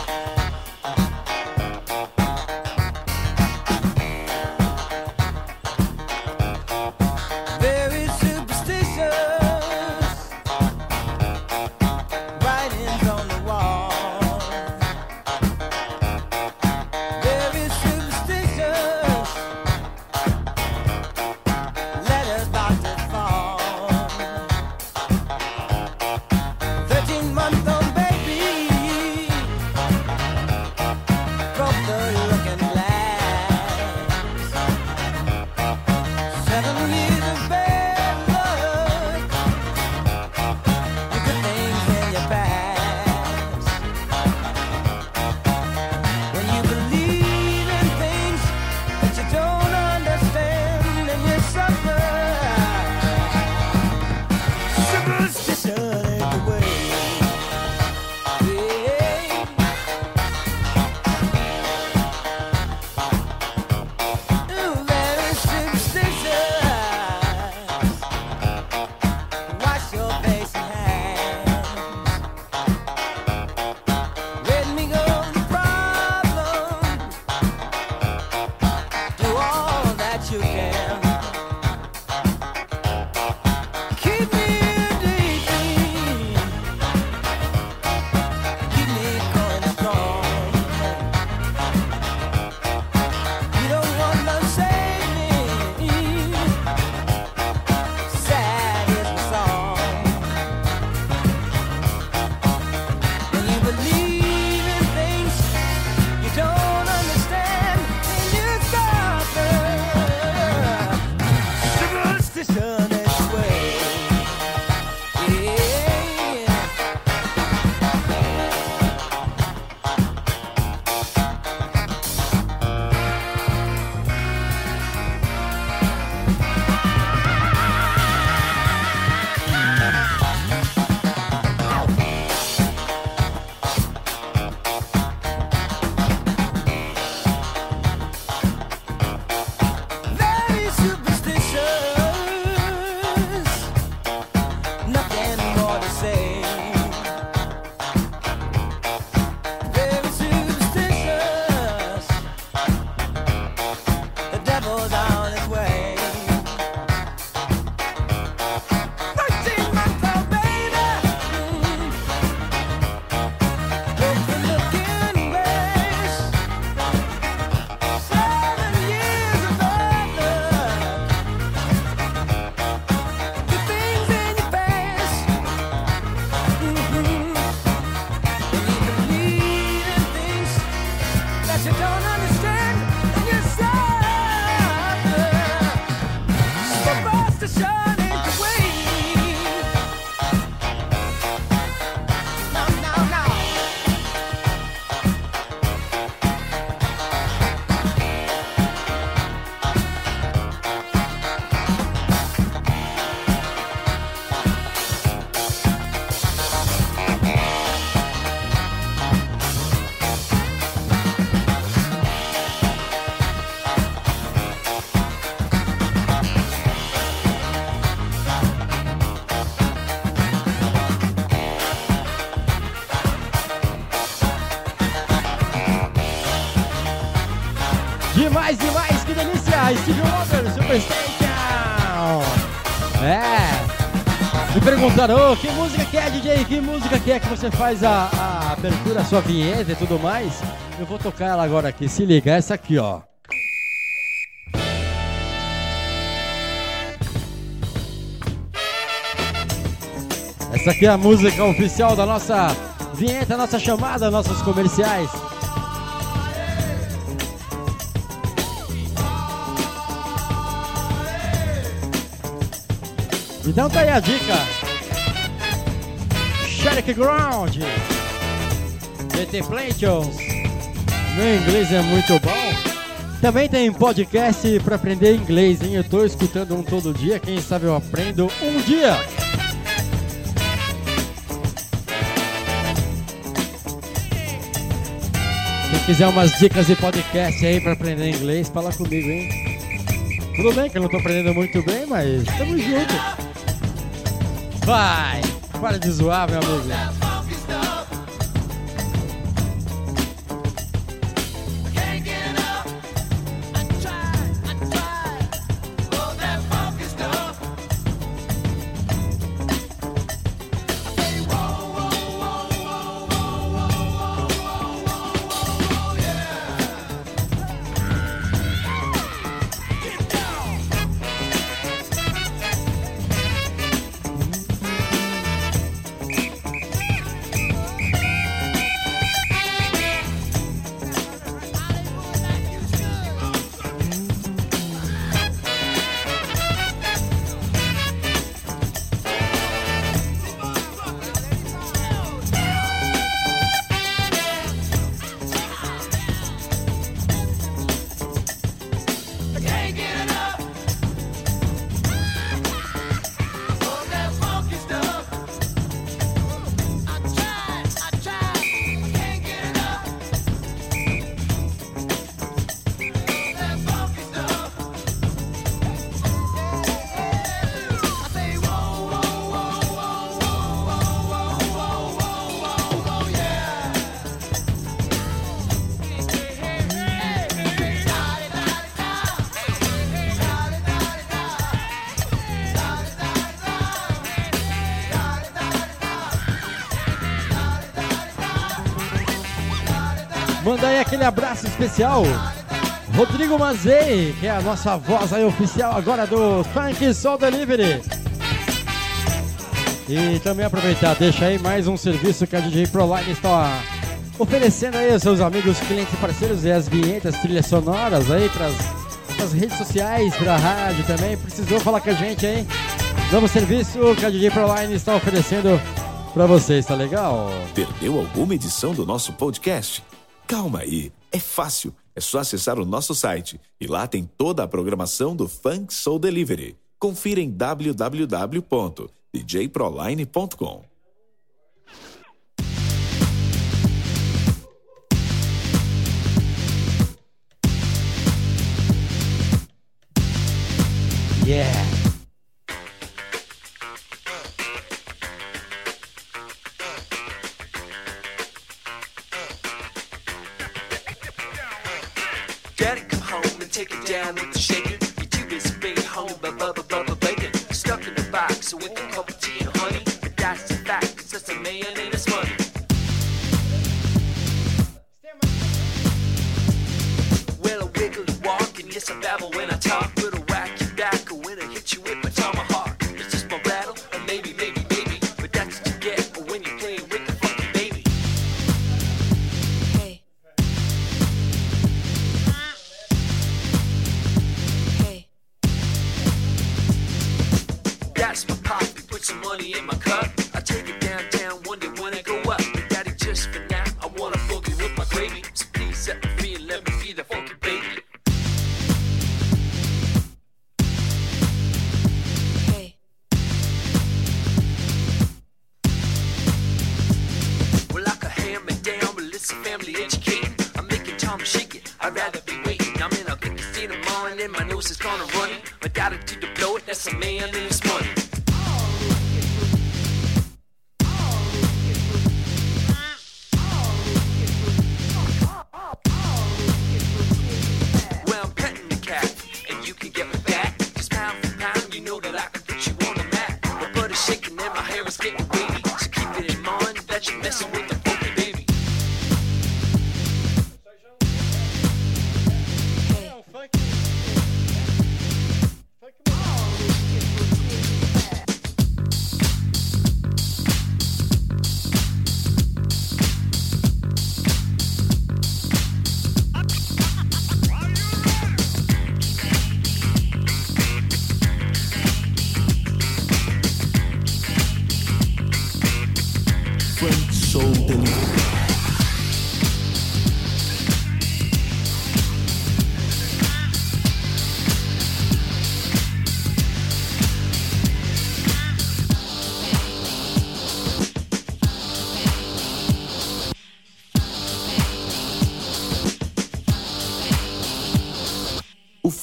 Tarô, que música que é, DJ? Que música que é que você faz a, a abertura, a sua vinheta e tudo mais? Eu vou tocar ela agora aqui, se liga, essa aqui, ó. Essa aqui é a música oficial da nossa vinheta, nossa chamada, nossos comerciais. Então tá aí a dica. Shark Ground. TT Plantions. Meu inglês é muito bom. Também tem podcast pra aprender inglês, hein? Eu tô escutando um todo dia. Quem sabe eu aprendo um dia. Quem quiser umas dicas de podcast aí pra aprender inglês, fala comigo, hein? Tudo bem que eu não tô aprendendo muito bem, mas tamo junto. Vai! Para de zoar, meu amigo. Aquele abraço especial. Rodrigo Mazei, que é a nossa voz aí oficial agora do Funk Soul Delivery. E também aproveitar, deixa aí mais um serviço que a DJ Proline está oferecendo aí aos seus amigos, clientes e parceiros e as vinhetas, trilhas sonoras aí para as redes sociais, para a rádio também. Precisou falar com a gente aí? Novo serviço que a DJ Proline está oferecendo para vocês, tá legal? Perdeu alguma edição do nosso podcast? Calma aí, é fácil. É só acessar o nosso site e lá tem toda a programação do Funk Soul Delivery. Confira em www.djproline.com. Yeah. Take it down with the shaker. You're too busy being home by bubba bubba bacon. Stuck in the box with a cup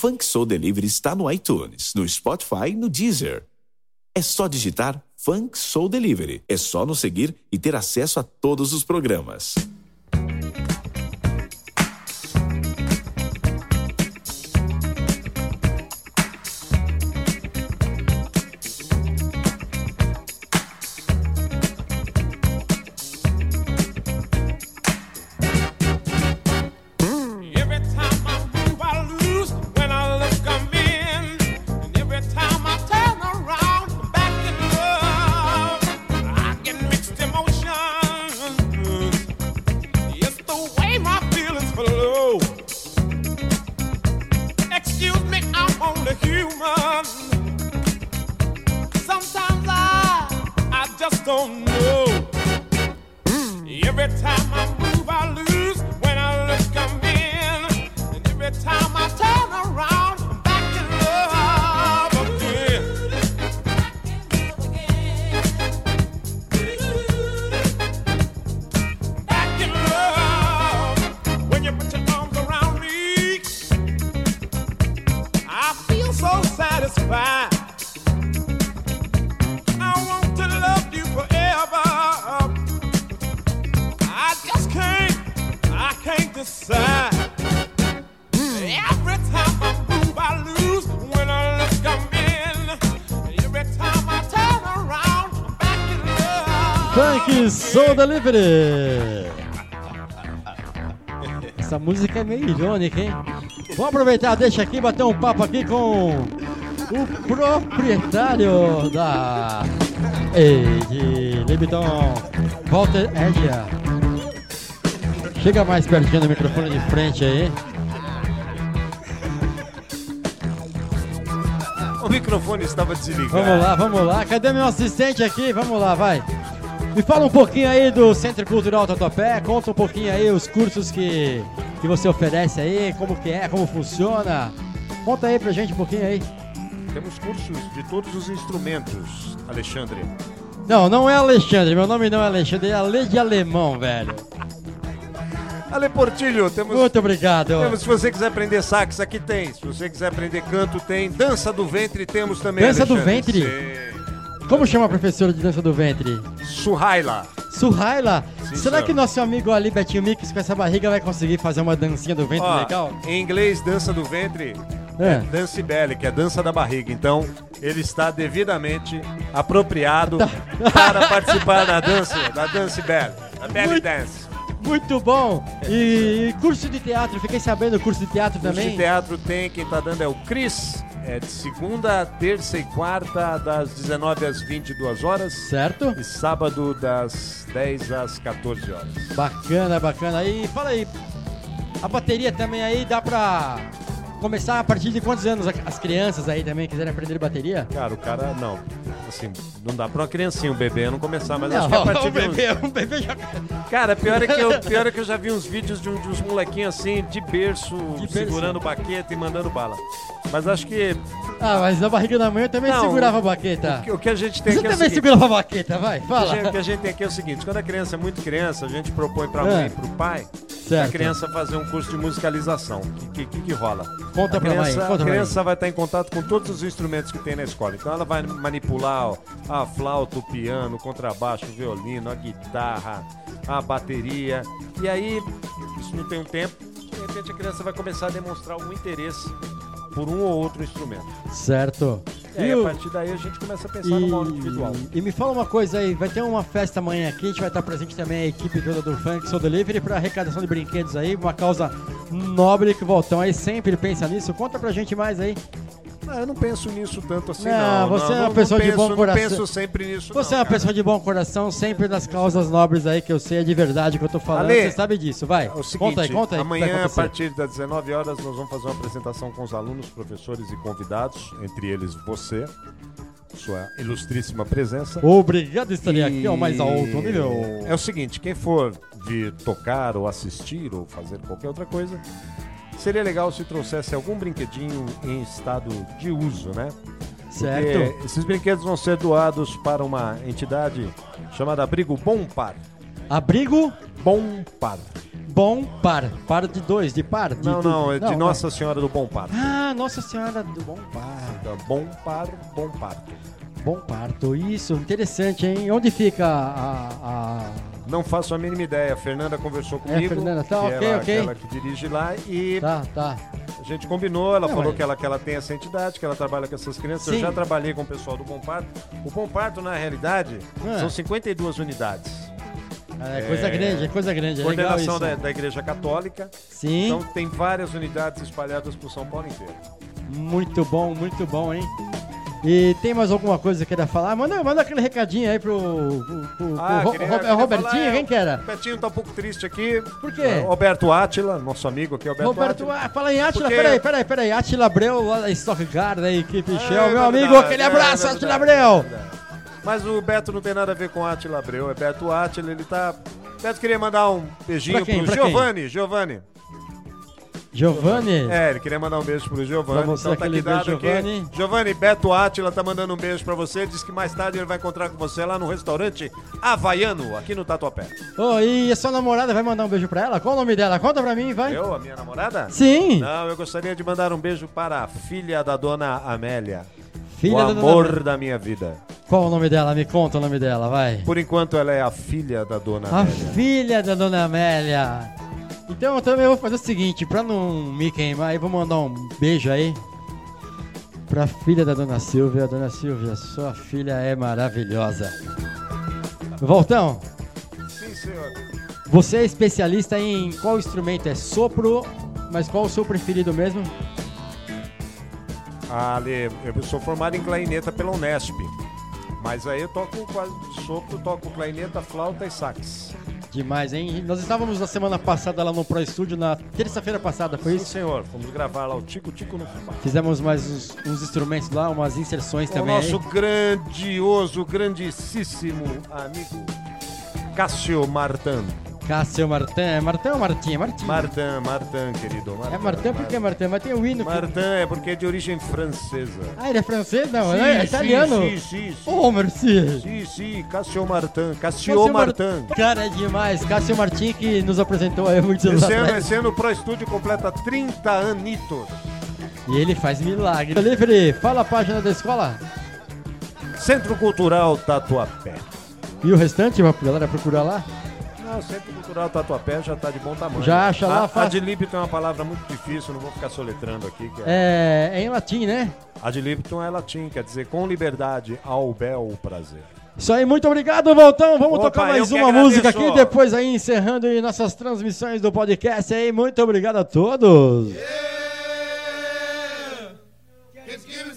Funk Soul Delivery está no iTunes, no Spotify e no Deezer. É só digitar Funk Soul Delivery. É só nos seguir e ter acesso a todos os programas. Essa música é meio irônica, hein? Vamos aproveitar, deixa aqui, bater um papo aqui com o proprietário da de Libiton, Walter Edja. Chega mais pertinho do microfone de frente aí. O microfone estava desligado. Vamos lá, vamos lá. Cadê meu assistente aqui? Vamos lá, vai. Me fala um pouquinho aí do Centro Cultural Tatuapé, conta um pouquinho aí os cursos que, que você oferece aí, como que é, como funciona. Conta aí pra gente um pouquinho aí. Temos cursos de todos os instrumentos, Alexandre. Não, não é Alexandre, meu nome não é Alexandre, é Ale de Alemão, velho. Ale Portilho, temos. Muito obrigado. Temos, se você quiser aprender sax, aqui tem. Se você quiser aprender canto, tem. Dança do ventre, temos também. Dança do Alexandre. ventre? Como chama a professora de dança do ventre? Sim. Suhaila. Suhaila. Sim, Será senhor. que nosso amigo ali, Betinho Mix, com essa barriga vai conseguir fazer uma dancinha do ventre Ó, legal? Em inglês, dança do ventre É. é dance belly, que é dança da barriga. Então, ele está devidamente apropriado Tá. para participar da dança, da dance belly, da belly Muito- dance. Muito bom! E, e curso de teatro, fiquei sabendo, curso de teatro Curso também? de teatro tem, quem tá dando é o Cris. É de segunda, terça e quarta, das 19 às 22 horas. Certo? E sábado, das 10 às 14 horas. Bacana, bacana. E fala aí, a bateria também aí dá pra começar a partir de quantos anos as crianças aí também quiserem aprender bateria? Cara, o cara, não. Assim, não dá pra uma criancinha, um bebê, não começar, mas Não, acho que a partir um de uns- bebê, um bebê já... Cara, pior é, que eu, pior é que eu já vi uns vídeos de, um- de uns molequinhos assim, de berço, De berço. segurando baqueta e mandando bala. Mas acho que Ah, mas na barriga da mãe eu também Não, segurava a baqueta. o que, o que a gente tem Você aqui é o também segurava a baqueta, vai, o fala. gente- o que a gente tem aqui é o seguinte, quando a criança é muito criança, a gente propõe pra É. mãe e pro pai Certo. a criança fazer um curso de musicalização. O que, que, que rola? Conta a pra mãe, criança, conta a mãe. criança vai estar em contato com todos os instrumentos que tem na escola. Então ela vai manipular ó, a flauta, o piano, o contrabaixo, o violino, a guitarra, a bateria. E aí, isso não tem um tempo, de repente a criança vai começar a demonstrar algum interesse por um ou outro instrumento. Certo. E aí, E a partir daí a gente começa a pensar numa aula individual. E me fala uma coisa aí, vai ter uma festa amanhã aqui, a gente vai estar presente também a equipe toda do Funk Soul Delivery para arrecadação de brinquedos aí, uma causa nobre que o Voltão aí sempre pensa nisso. Conta pra gente mais aí. Não, eu não penso nisso tanto assim, Não, não. você não, é uma pessoa de penso, bom coração. penso sempre nisso, Você é uma cara. pessoa de bom coração, sempre das causas nobres aí que eu sei é de verdade que eu tô falando, Ale, você sabe disso, vai. É seguinte, conta aí, conta aí. amanhã, a acontecer. partir das 19 horas, nós vamos fazer uma apresentação com os alunos, professores e convidados, entre eles você, sua ilustríssima presença. Obrigado por estarem E aqui ao mais alto nível. É o seguinte, quem for vir tocar ou assistir ou fazer qualquer outra coisa, seria legal se trouxesse algum brinquedinho em estado de uso, né? Certo. Porque esses brinquedos vão ser doados para uma entidade chamada Abrigo Bom Par. Abrigo Bom Par. Bom Par. Par de dois, de par? De Não, tudo. não, é de não. Nossa Senhora do Bom Parto. Ah, Nossa Senhora do Bom Par. Então, Bom Par, Bom Parto. Bom Parto, isso, interessante, hein? Onde fica a. a- Não faço a mínima ideia. A Fernanda conversou É, comigo. Fernanda, tá, que ok, ela, ok. que ela que dirige lá e Tá, tá. a gente combinou. Ela Não, falou mas- que ela, que ela tem essa entidade, que ela trabalha com essas crianças. Eu Sim. já trabalhei com o pessoal do Bom Parto. O Bom Parto, na realidade, Ah. são 52 unidades. É coisa grande, é coisa grande. É Coordenação da, da Igreja Católica. Sim. Então tem várias unidades espalhadas por São Paulo inteiro. Muito bom, muito bom, hein? E tem mais alguma coisa que queira falar? Manda, manda aquele recadinho aí pro, pro, pro- Ah, pro Ro- queria- Ro- é queria o Robertinho, falar, é, quem que era? O Betinho tá um pouco triste aqui. Por quê? É, Roberto Átila, nosso amigo aqui, Roberto, Roberto, Átila. ah, fala em Atila, Porque- peraí, peraí, peraí. Atila Abreu, lá da Stock Car, da equipe Shell, meu verdade, amigo, aquele é abraço, Atila é Abreu. Mas o Beto não tem nada a ver com Átila Abreu, é Beto Átila, ele tá... Beto queria mandar um beijinho Pra quem, pro? Giovanni, Giovanni. Giovanni, É, ele queria mandar um beijo pro Giovanni. Pra você, então tá aqui dado aqui. Giovanni. Beto Átila tá mandando um beijo pra você. Diz que mais tarde ele vai encontrar com você lá no restaurante Havaiano, aqui no Tatuapé. Ô, e a sua namorada vai mandar um beijo pra ela? Qual o nome dela? Conta pra mim, vai. Eu, a minha namorada? Sim. Não, eu gostaria de mandar um beijo para a filha da dona Amélia. Filha o da dona amor da minha vida. Qual o nome dela? Me conta o nome dela, vai. Por enquanto ela é a filha da dona A Amélia. filha da dona Amélia. Então eu também vou fazer o seguinte, pra não me queimar, eu vou mandar um beijo aí pra filha da dona Silvia. Dona Silvia, sua filha é maravilhosa. Voltão, Sim, senhor. você é especialista em qual instrumento? É sopro, mas qual o seu preferido mesmo? Ah, Ale, eu sou formado em clarineta pela Unesp. Mas aí eu toco quase sopro, toco clarineta, flauta e sax. Demais, hein? Nós estávamos na semana passada lá no Pro Studio, na terça-feira passada, foi Sim, isso? senhor. Fomos gravar lá o Tico Tico no Fubá. Fizemos mais uns, uns instrumentos lá, umas inserções O também. nosso aí. grandioso, grandíssimo amigo Cássio Martin. Cássio Martin, é Martin ou Martim? Martim. Martin, Martin, querido. É Martin por que Martin? Mas tem o hino. que- Martin é porque é de origem francesa. Ah, ele é francês? Não, Sim, é sim, italiano. sim, sim, sim. Oh, merci. Sim, sim, Cássio Martin. Cássio Cássio Mar- Martin. Cara, é demais. Cássio Martim que nos apresentou aí muitos anos Esse ano, atrás. esse ano o Pro Estúdio completa 30 anitos. E ele faz milagre. Livre, fala a página da escola. Centro Cultural Tatuapé. E o restante, galera procurar lá? Não, Centro Cultural Tatuapé já tá de bom tamanho. Já acha lá, A, libitum é uma palavra muito difícil, não vou ficar soletrando aqui. Que é... É, é em latim, né? Ad libitum é latim, quer dizer com liberdade, ao bel prazer. Isso aí, muito obrigado, Voltão. Vamos Opa, tocar mais uma música aqui, depois aí encerrando aí nossas transmissões do podcast aí. Muito obrigado a todos. Kids,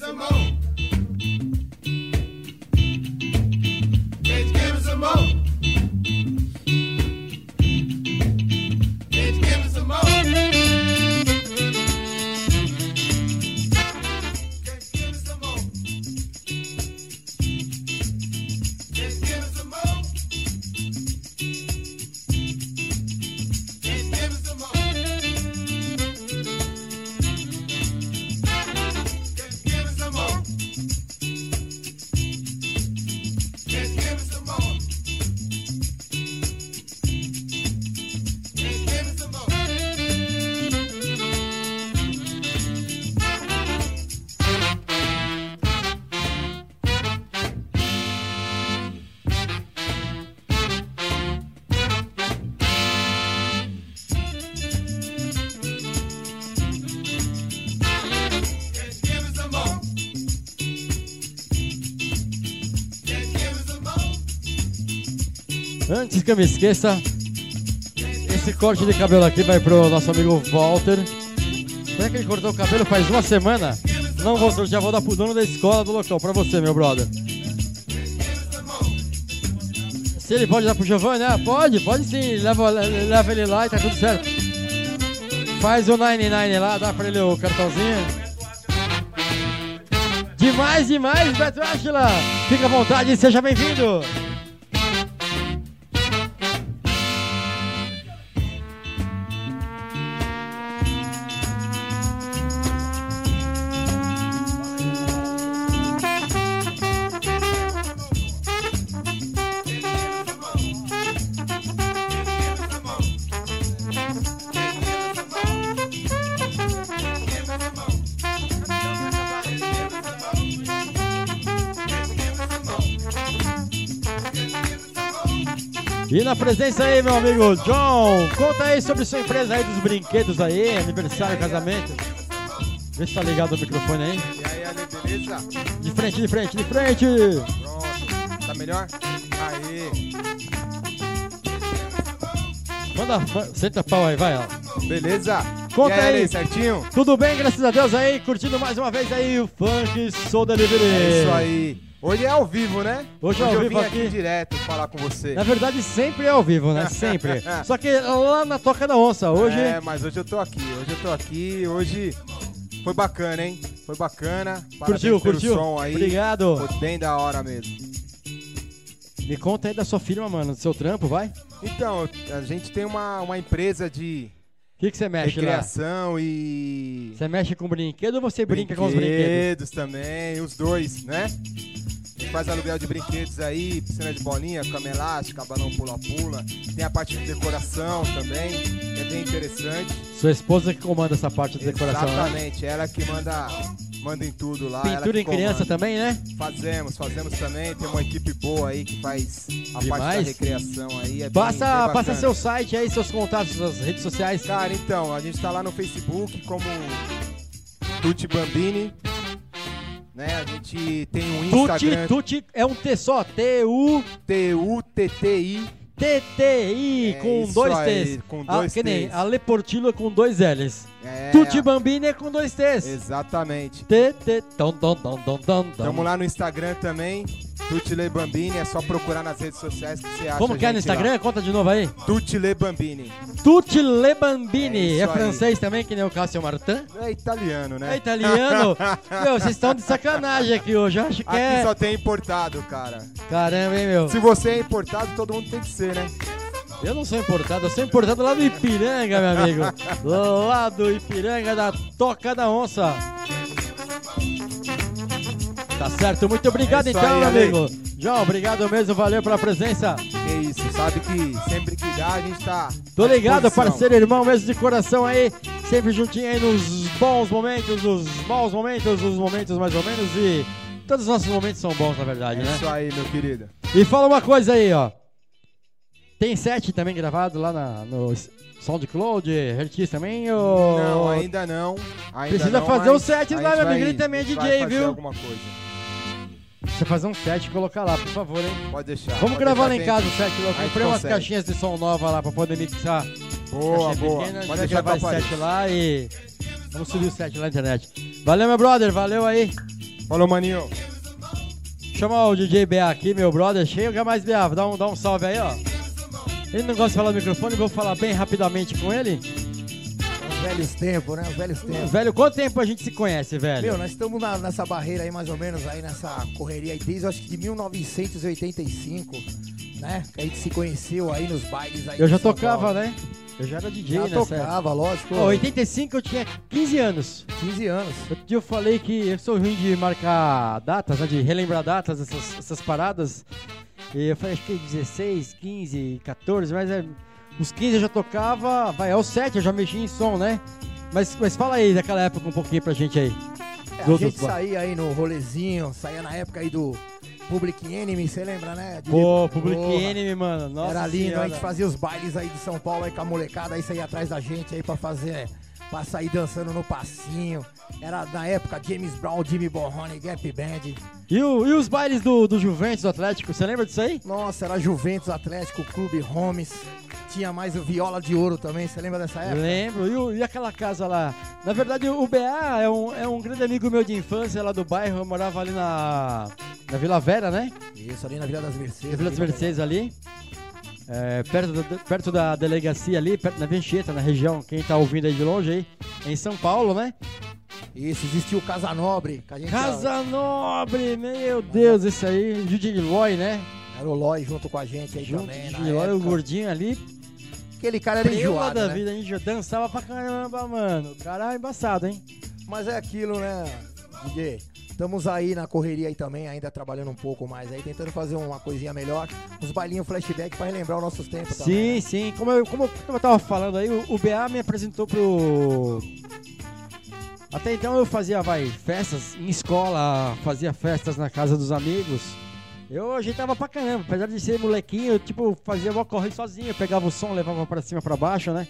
Antes que eu me esqueça, esse corte de cabelo aqui vai pro nosso amigo Walter. Será que ele cortou o cabelo faz uma semana? Não, Walter, já vou dar pro dono da escola do local, pra você, meu brother. Se ele pode dar pro Giovanni, ah, pode, pode sim, leva, leva ele lá e tá tudo certo. Faz o 99 lá, dá pra ele o cartãozinho. Demais, demais, Beto Ashla! Fica à vontade e seja bem-vindo! E na presença aí, meu amigo John, conta aí sobre sua empresa aí dos brinquedos aí, aniversário, casamento. Vê se tá ligado o microfone aí. E aí, Ale, beleza? De frente, de frente, de frente. Pronto. Tá melhor? Aê. Manda, ma- senta pau aí, vai, ó. Beleza? Conta e aí, aí. Certinho? Tudo bem, graças a Deus aí, curtindo mais uma vez aí o Funk Soul Delivery. É isso aí. Hoje é ao vivo, né? Hoje é ao eu vivo vim aqui. aqui. direto falar com você. Na verdade, sempre é ao vivo, né? Sempre. Só que lá na Toca da Onça, hoje... É, mas hoje eu tô aqui. Hoje eu tô aqui. Hoje foi bacana, hein? Foi bacana. Parabéns Curtiu, pelo curtiu? som aí. Obrigado. Foi bem da hora mesmo. Me conta aí da sua firma, mano, do seu trampo, vai. Então, a gente tem uma, uma empresa de O que, você mexe lá? recreação e. Você mexe com brinquedo ou você brinca com os brinquedos? Brinquedos também, os dois, né? Faz aluguel de brinquedos aí, piscina de bolinha, cama elástica, balão pula-pula. Tem a parte de decoração também, que é bem interessante. Sua esposa que comanda essa parte de decoração, né? Exatamente, ela que manda, manda em tudo lá. Pintura em criança também, né? Fazemos, fazemos também. Tem uma equipe boa aí que faz a parte da Demais. recreação aí. É bem- Passa, bem passa seu site aí, seus contatos, suas redes sociais. Cara, então, a gente tá lá no Facebook como Tuti Bambini. Né? A gente tem um Tuti, Instagram. Tuti é um T só, T-U... T-U-T-T-I. T-T-I, É com dois aí, T's. com Ah, dois que nem T's. Ale Portillo com dois L's. É, Tuti Bambini é com dois T's. Exatamente. T, T, tom, tom, tom, tom, tom, tom. Tamo lá no Instagram também. Tutile Bambini, é só procurar nas redes sociais que você acha. Como que é no gente lá. Instagram? Conta de novo aí. Tutile Bambini. Tutti Le Bambini. É É, isso aí. francês também, que nem o Cássio Martin? É italiano, né? É italiano? meu, vocês estão de sacanagem aqui hoje. Eu acho que Aqui é... só tem importado, cara. Caramba, hein, meu? Se você é importado, todo mundo tem que ser, né? Eu não sou importado, eu sou importado lá do Ipiranga, meu amigo. lá do Ipiranga, da Toca da Onça. Tá certo, muito obrigado É então, aí, Ale. amigo. João, obrigado mesmo, valeu pela presença. Que isso, sabe que sempre que dá, a gente tá. Tô ligado, parceiro, irmão mesmo de coração aí. Sempre juntinho aí nos bons momentos, nos maus momentos, nos momentos mais ou menos. E todos os nossos momentos são bons, na verdade, É né? isso aí, meu querido. E fala uma coisa aí, ó. Tem set também gravado lá na, no SoundCloud, Hertz também? Ou... Não, ainda não. Ainda Precisa não, fazer os sets a lá, meu amigo. Ele também é DJ, viu? alguma coisa. Você fazer um set e colocar lá, por favor, hein? Pode deixar. Vamos pode gravar lá em casa o set. Gente comprei umas consegue. caixinhas de som nova lá pra poder mixar. Boa, Caixinha boa. pequena, Pode gravar a set lá e vamos subir o set lá na internet. Valeu, meu brother. Valeu aí. Falou, maninho. Chama o DJ BA aqui, meu brother. Chega mais BA, dá um, dá um salve aí, ó. Ele não gosta de falar no microfone, vou falar bem rapidamente com ele. Os velhos tempos, né? Os velhos tempos. Velho, quanto tempo a gente se conhece, velho? Meu, nós estamos na- nessa barreira aí, mais ou menos, aí nessa correria aí, desde acho que de 1985, né? Que a gente se conheceu aí nos bailes aí. Eu já tocava, né? Eu já era DJ época. tocava, lógico. Ó, 85 eu tinha 15 anos. 15 anos. Outro dia eu falei que eu sou ruim de marcar datas, né, de relembrar datas, essas, essas paradas. E eu falei, acho que 16, 15, 14, mas é, os 15 eu já tocava, vai, aos 7 eu já mexi em som, né? Mas, mas fala aí daquela época um pouquinho pra gente aí. É, a gente outros ba- saía aí no rolezinho, saía na época aí do Public Enemy, você lembra, né? De- Pô, Public Porra. Enemy, mano. Nossa Era lindo, senhora. a gente fazia os bailes aí de São Paulo aí com a molecada, aí saía atrás da gente aí pra fazer, pra sair dançando no passinho. Era na época James Brown, Jimmy Bohone, Gap Band. E, o- e os bailes do, do Juventus, do Atlético, você lembra disso aí? Nossa, era Juventus Atlético, Clube Homes. Tinha mais o Viola de Ouro também, você lembra dessa época? Lembro. E, o- e aquela casa lá? Na verdade, o BA é um, é um grande amigo meu de infância lá do bairro. Eu morava ali na, na Vila Vera, né? Isso, ali na Vila das Mercedes. Na Vila das Mercedes ali. É, perto, da, perto da delegacia ali, perto, na Vencheta, na região. Quem tá ouvindo aí de longe aí. Em São Paulo, né? Isso, existiu o Casa Nobre. Casa Nobre, meu Deus, esse aí. Judy Loy, né? Era o Loy junto com a gente aí Junto também. Judy Loy, o gordinho ali. Aquele cara era enjoado, da né? vida, gente dançava pra caramba, mano. O cara é embaçado, hein? Mas é aquilo, né, DJ? Estamos aí na correria aí também, ainda trabalhando um pouco mais aí, tentando fazer uma coisinha melhor. Uns bailinhos flashback pra relembrar os nossos tempos também. Sim, sim. Como eu, como, eu- como eu tava falando aí, o, o BA me apresentou pro. Até então eu fazia, vai, festas em escola, fazia festas na casa dos amigos. Eu ajeitava pra caramba, apesar de ser molequinho, eu, tipo, fazia uma corrida sozinho, eu pegava o som, levava pra cima, pra baixo, né?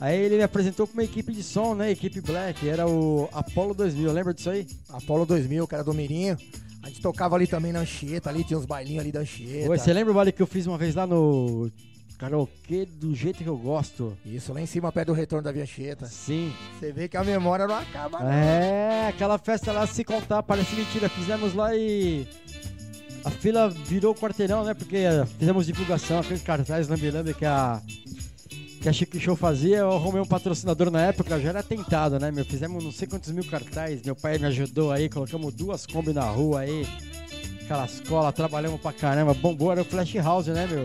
Aí ele me apresentou com uma equipe de som, né? Equipe Black, era o Apollo 2000, lembra disso aí? Apollo 2000, que era do Mirinho. A gente tocava ali também na Anchieta, ali tinha uns bailinhos ali da Anchieta. Oi, Você lembra o baile que eu fiz uma vez lá no karaokê do jeito que eu gosto? Isso, lá em cima, perto do retorno da Via Anchieta. Sim. Você vê que a memória não acaba, não. É, aquela festa lá, se contar, parece mentira. Fizemos lá e. A fila virou quarteirão, né? Porque eh, fizemos divulgação, aqueles cartazes lambe-lambe que a. Que a Chique Show fazia, eu arrumei um patrocinador na época, já era tentado, né, meu? Fizemos não sei quantos mil cartazes, meu pai me ajudou aí, colocamos duas Kombi na rua aí, aquela escola, trabalhamos pra caramba, bombou, era o Flash House, né, meu?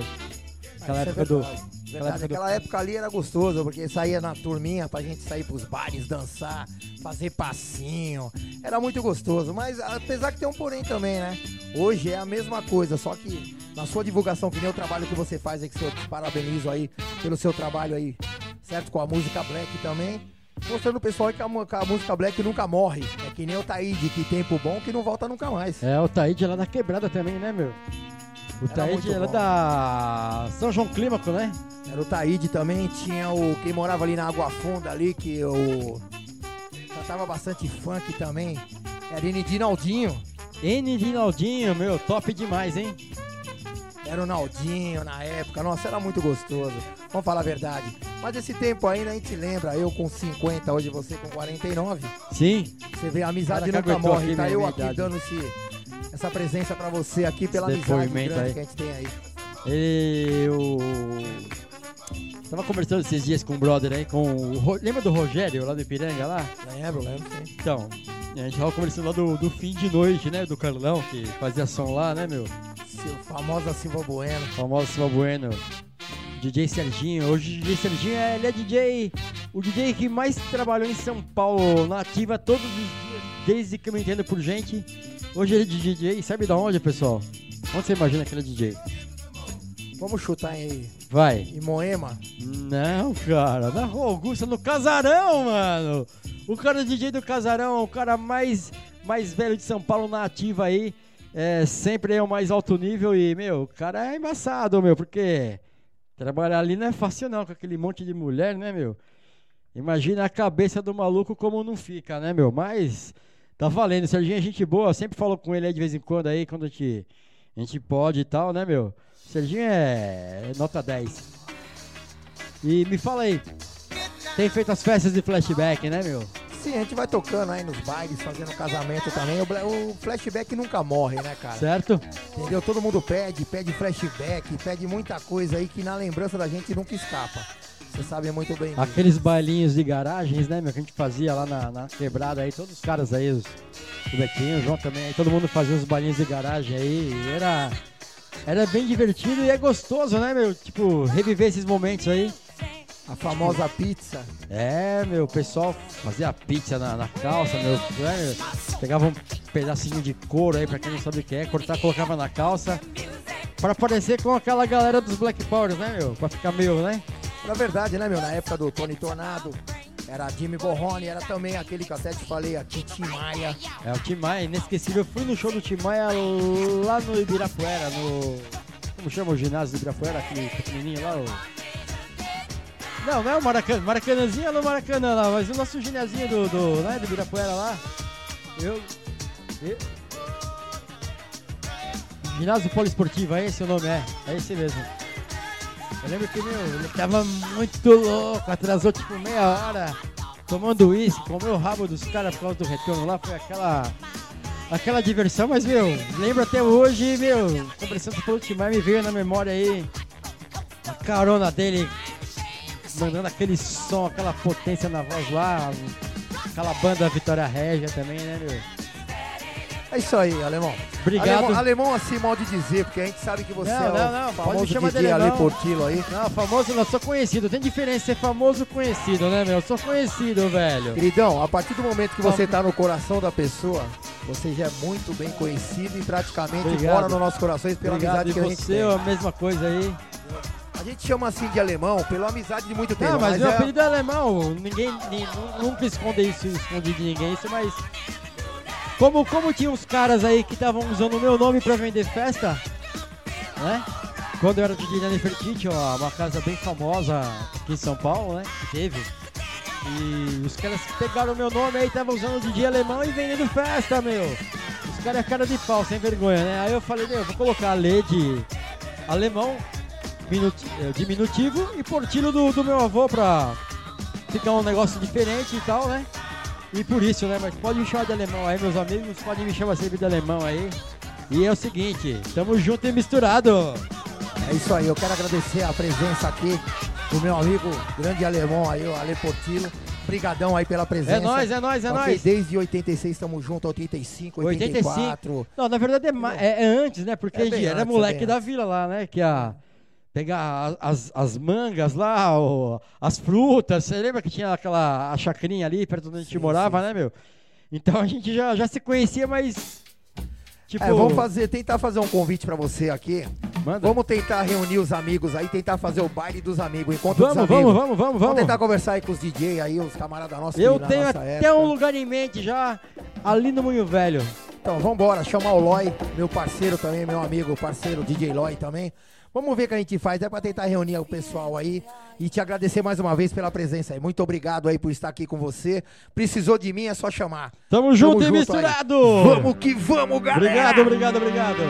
Aquela é época do. Verdade. Aquela época ali era gostoso, porque saía na turminha pra gente sair pros bares, dançar, fazer passinho. Era muito gostoso, mas apesar que tem um porém também, né? Hoje é a mesma coisa, só que na sua divulgação, que nem o trabalho que você faz aí, que eu te parabenizo aí pelo seu trabalho aí, certo? Com a música black também. Mostrando o pessoal que a, que a música black nunca morre. É que nem o Taíde, que tempo bom que não volta nunca mais. É, o Taíde lá da quebrada também, né, meu? O Era Taíde era bom. da São João Clímaco, né? Era o Taíde também, tinha o quem morava ali na Água Funda ali, que o cantava bastante funk também. Era Dinaldinho. N de Naldinho, meu, top demais, hein? Era o Naldinho na época, nossa, era muito gostoso. Vamos falar a verdade. Mas esse tempo ainda a gente lembra, eu com 50, hoje você com 49. Sim. Você vê, a amizade Cara, nunca morre. Tá eu aqui dando esse, essa presença pra você aqui pela amizade grande aí. que a gente tem aí. Eu. Tava conversando esses dias com o brother aí, com o. Lembra do Rogério lá do Ipiranga lá? Lembro, lembro sim. Então, a gente tava conversando lá do, do fim de noite, né? Do Carlão, que fazia som lá, né, meu? Seu famosa Silva Bueno. Famoso Silva Bueno. DJ Serginho. Hoje o DJ Serginho é, ele é DJ. O DJ que mais trabalhou em São Paulo na ativa todos os dias, desde que eu me entendo por gente. Hoje ele é DJ, sabe da onde, pessoal? Onde você imagina que ele é DJ? Vamos chutar aí. Vai. Em Moema? Não, cara, na Rua Augusta, no Casarão, mano. O cara é DJ do Casarão, o cara mais, mais velho de São Paulo na ativa aí. É, sempre é o mais alto nível e, meu, o cara é embaçado, meu, porque trabalhar ali não é fácil não, com aquele monte de mulher, né, meu? Imagina a cabeça do maluco como não fica, né, meu? Mas tá valendo, Serginho é gente boa, sempre falo com ele aí de vez em quando aí, quando a gente, a gente pode e tal, né, meu? Serginho é nota 10. E me fala aí, tem feito as festas de flashback, né, meu? Sim, a gente vai tocando aí nos bailes, fazendo casamento também. O flashback nunca morre, né, cara? Certo? Entendeu? Todo mundo pede, pede flashback, pede muita coisa aí que na lembrança da gente nunca escapa. Você sabe muito bem disso. Aqueles bailinhos de garagens, né, meu, que a gente fazia lá na, na quebrada aí, todos os caras aí, os, o Betinho, o João também, aí, todo mundo fazia os bailinhos de garagem aí, e era, era bem divertido e é gostoso, né, meu, tipo, reviver esses momentos aí. A famosa pizza. É, meu, o pessoal fazia pizza na, na calça, meu, né, pegava um pedacinho de couro aí, pra quem não sabe o que é, cortar, colocava na calça, pra parecer com aquela galera dos Black Powers, né, meu, pra ficar meio, né? Na verdade, né, meu? Na época do Tony Tornado, era Jimmy Borrone, era também aquele até te falei aqui, Tim Maia. É, o Tim Maia, inesquecível. Eu fui no show do Tim Maia lá no Ibirapuera, no. Como chama o ginásio do Ibirapuera? Aquele pequenininho lá? O... Não, não é o Maracanã. Maracanãzinho é no Maracanã lá, mas o nosso ginásinho do, do, né, do Ibirapuera lá. Eu. eu... Ginásio Poliesportivo, é esse o nome, é. É esse mesmo. Eu lembro que, meu, ele tava muito louco, atrasou tipo meia hora, tomando uísque, comeu o rabo dos caras por causa do retorno lá, foi aquela. Aquela diversão, mas, meu, lembro até hoje, meu, conversando pelo Timar, me veio na memória aí a carona dele mandando aquele som, aquela potência na voz lá, aquela banda Vitória Régia também, né, meu? É isso aí, alemão. Obrigado. Alemão, alemão assim, mal de dizer, porque a gente sabe que você Não, é não, não, pode famoso me chamar de DJ Ale alemão. Portillo aí. Não, famoso não, sou conhecido. Tem diferença ser famoso ou conhecido, né, meu? Eu sou conhecido, velho. Queridão, a partir do momento que você tá no coração da pessoa, você já é muito bem conhecido e praticamente Obrigado. mora nos nossos corações pela Obrigado, amizade que a gente tem. a mesma coisa aí. A gente chama assim de alemão pela amizade de muito tempo. Não, mas, meu é- apelido é alemão. Ninguém, ni- nu- nunca esconde isso, escondi de ninguém, isso, mas. Como, como tinha uns caras aí que estavam usando o meu nome pra vender festa, né? Quando eu era DJ na Nefertiti, ó, uma casa bem famosa aqui em São Paulo, né? Que teve. E os caras pegaram o meu nome aí, estavam usando o DJ alemão e vendendo festa, meu. Os caras é cara de pau, sem vergonha, né? Aí eu falei, meu, vou colocar a lei de alemão, eh, diminutivo e portilho do, do meu avô pra ficar um negócio diferente e tal, né? E por isso, né? Mas pode me chamar de alemão aí, meus amigos, podem me chamar sempre de alemão aí. E é o seguinte, tamo junto e misturado. É isso aí, eu quero agradecer a presença aqui do meu amigo grande alemão aí, o Ale Portillo. Brigadão aí pela presença. É nóis, é nóis, é nóis. Desde 86 estamos juntos, 85, 84. 85. Não, na verdade é, é- é antes, né? Porque É a gente era antes, moleque da vila lá, né? Que a. Pegar as, as mangas lá, o- as frutas. Você lembra que tinha aquela chacrinha ali perto de onde a gente morava, né, meu? Então a gente já, já se conhecia, mas. Tipo. É, vamos fazer, tentar fazer um convite pra você aqui. Vamos tentar reunir os amigos aí, tentar fazer o baile dos amigos, encontro Vamos, dos vamos, amigos. vamos, vamos, Vamos vamos. tentar conversar aí com os DJ aí, os camaradas nossos. Eu tenho nossa até época. um lugar em mente já, ali no Moinho Velho. Então, vambora, chamar o Loy, meu parceiro também, meu amigo, parceiro DJ Loy também. Vamos ver o que a gente faz, é pra tentar reunir o pessoal aí e te agradecer mais uma vez pela presença aí. Muito obrigado aí por estar aqui com você. Precisou de mim, é só chamar. Tamo junto e aí. misturado! Vamos que vamos, galera! Obrigado, obrigado, obrigado.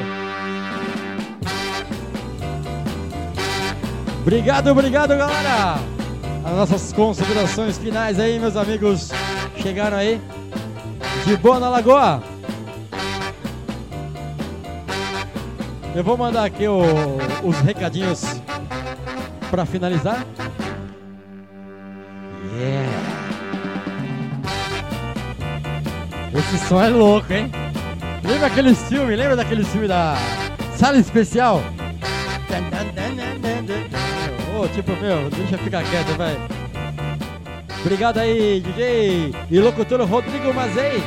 Obrigado, obrigado, galera. As nossas considerações finais aí, meus amigos, chegaram aí. De boa na lagoa. Eu vou mandar aqui o- os recadinhos pra finalizar. Yeah. Esse som é louco, hein? Lembra aquele filme? Lembra daquele filme da Sala Especial? Ô, tipo, meu, deixa eu ficar quieto, vai. Obrigado aí, DJ e locutor Rodrigo Mazei,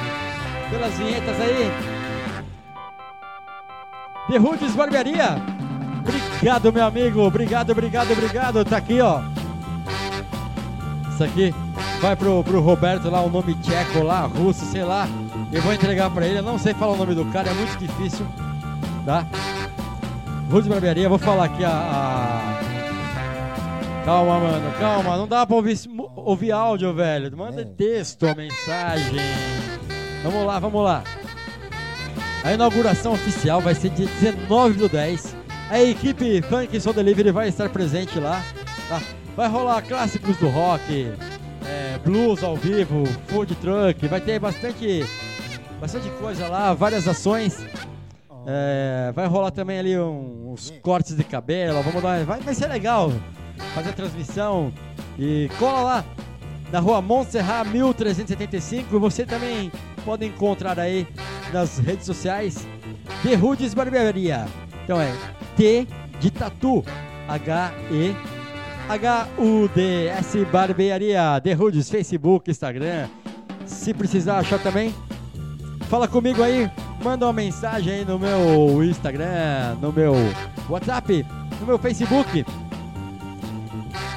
pelas vinhetas aí. The Rudes Barbearia. Obrigado, meu amigo. Obrigado, obrigado, obrigado. Tá aqui, ó. Isso aqui vai pro, pro Roberto lá, o nome tcheco lá, russo, sei lá. Eu vou entregar pra ele. Eu não sei falar o nome do cara, é muito difícil. Tá? Rudes Barbearia, vou falar aqui a. a- Calma, mano, calma. Não dá pra ouvir, ouvir áudio, velho. Manda texto, mensagem. Vamos lá, vamos lá. A inauguração oficial vai ser dia 19 do 10. A equipe Funk Soul Delivery vai estar presente lá. tá? Vai rolar clássicos do rock, é, blues ao vivo, food truck. Vai ter bastante, bastante coisa lá, várias ações. É, vai rolar também ali uns cortes de cabelo. Vamos dar, vai, vai ser legal fazer a transmissão. E cola lá na rua Montserrat 1375. Você também pode encontrar aí nas redes sociais The Rudes Barbearia. Então é T de Tatu, H-E H-U-D-S Barbearia, The Rudes, Facebook, Instagram. Se precisar achar também, fala comigo aí, manda uma mensagem aí no meu Instagram, no meu WhatsApp, no meu Facebook.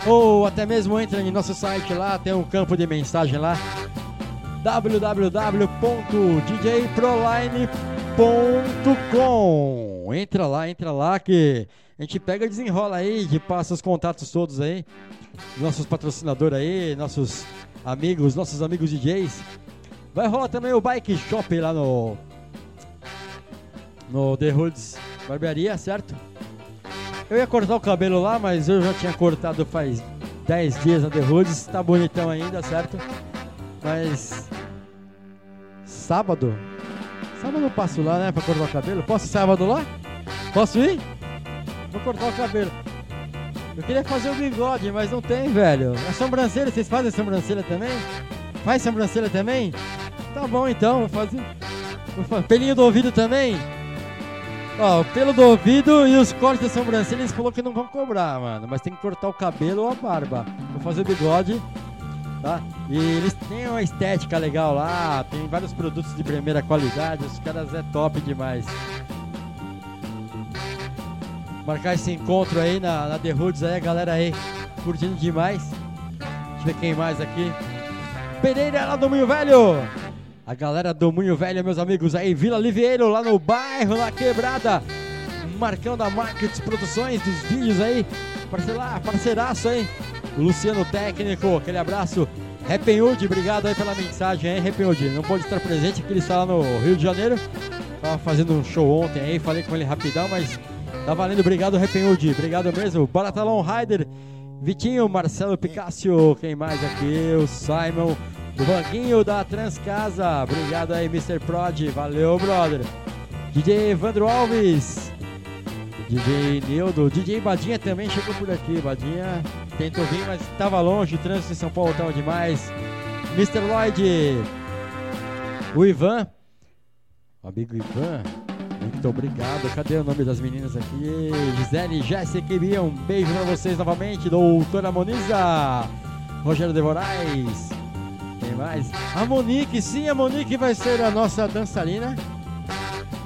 Ou até mesmo entra em nosso site lá, tem um campo de mensagem lá. www.djproline.com Entra lá, entra lá que a gente pega e desenrola aí, de passa os contatos todos aí. Nossos patrocinadores aí, nossos amigos, nossos amigos DJs. Vai rolar também o Bike Shop lá no no The Hoods Barbearia, certo? Eu ia cortar o cabelo lá, mas eu já tinha cortado faz 10 dias na The Hoods, tá bonitão ainda, certo? Mas sábado, sábado eu passo lá, né, pra cortar o cabelo. Posso sábado lá? Posso ir? Vou cortar o cabelo. Eu queria fazer o bigode, mas não tem, velho. A sobrancelha, vocês fazem sobrancelha também? Faz sobrancelha também? Tá bom então, vou fazer. Vou fa- Pelinho do ouvido também? Ó, o pelo do ouvido e os cortes da sobrancelha eles falaram que não vão cobrar, mano. Mas tem que cortar o cabelo ou a barba. Vou fazer o bigode, tá? E eles têm uma estética legal lá, tem vários produtos de primeira qualidade, os caras é top demais. Marcar esse encontro aí na, na The Hoods aí, a galera aí curtindo demais. Deixa eu ver quem mais aqui. Pereira lá do Minho Velho. A galera do Munho Velho, meus amigos aí, Vila Liveiro, lá no bairro, na quebrada. Marcão da Markets Produções, dos vídeos aí. Parceira, parceiraço aí. Luciano Técnico, aquele abraço. Reppenwood, obrigado aí pela mensagem Reppenwood. Não pode estar presente, ele está lá no Rio de Janeiro. Tava fazendo um show ontem aí, falei com ele rapidão, mas tá valendo. Obrigado, Reppenwood. Obrigado mesmo. Baratalon Rider, Vitinho, Marcelo Picácio, quem mais aqui? O Simon, o Vanguinho da Transcasa. Obrigado aí, Mr. Prod. Valeu, brother. DJ Evandro Alves. DJ Neudo, DJ Badinha também chegou por aqui. Badinha tentou vir, mas tava longe. O trânsito em São Paulo tava demais. Mr. Lloyd. O Ivan. O amigo Ivan. Muito obrigado. Cadê o nome das meninas aqui? Gisele, Jéssica e Bia. Um beijo pra vocês novamente. Doutora Moniza. Rogério de Moraes. Quem mais? A Monique. Sim, a Monique vai ser a nossa dançarina.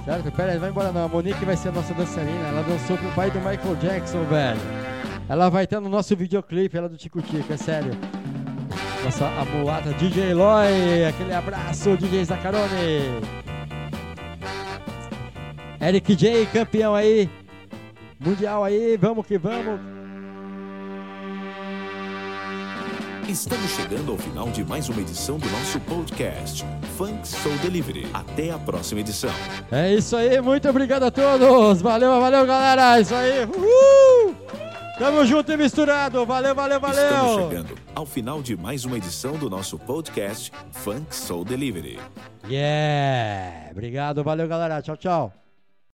Certo? Pera aí, vai embora não. A Monique vai ser a nossa dançarina. Ela dançou pro pai do Michael Jackson, velho. Ela vai estar no nosso videoclipe, ela do Tico Tico, é sério. Nossa, a mulata DJ Eloy. Aquele abraço, DJ Zacarone. Eric J, campeão aí. Mundial aí, vamos que vamos. Estamos chegando ao final de mais uma edição do nosso podcast, Funk Soul Delivery. Até a próxima edição. É isso aí, muito obrigado a todos. Valeu, valeu, galera. É isso aí. Uhul! Tamo junto e misturado. Valeu, valeu, valeu. Estamos chegando ao final de mais uma edição do nosso podcast, Funk Soul Delivery. Yeah! Obrigado, valeu, galera. Tchau, tchau.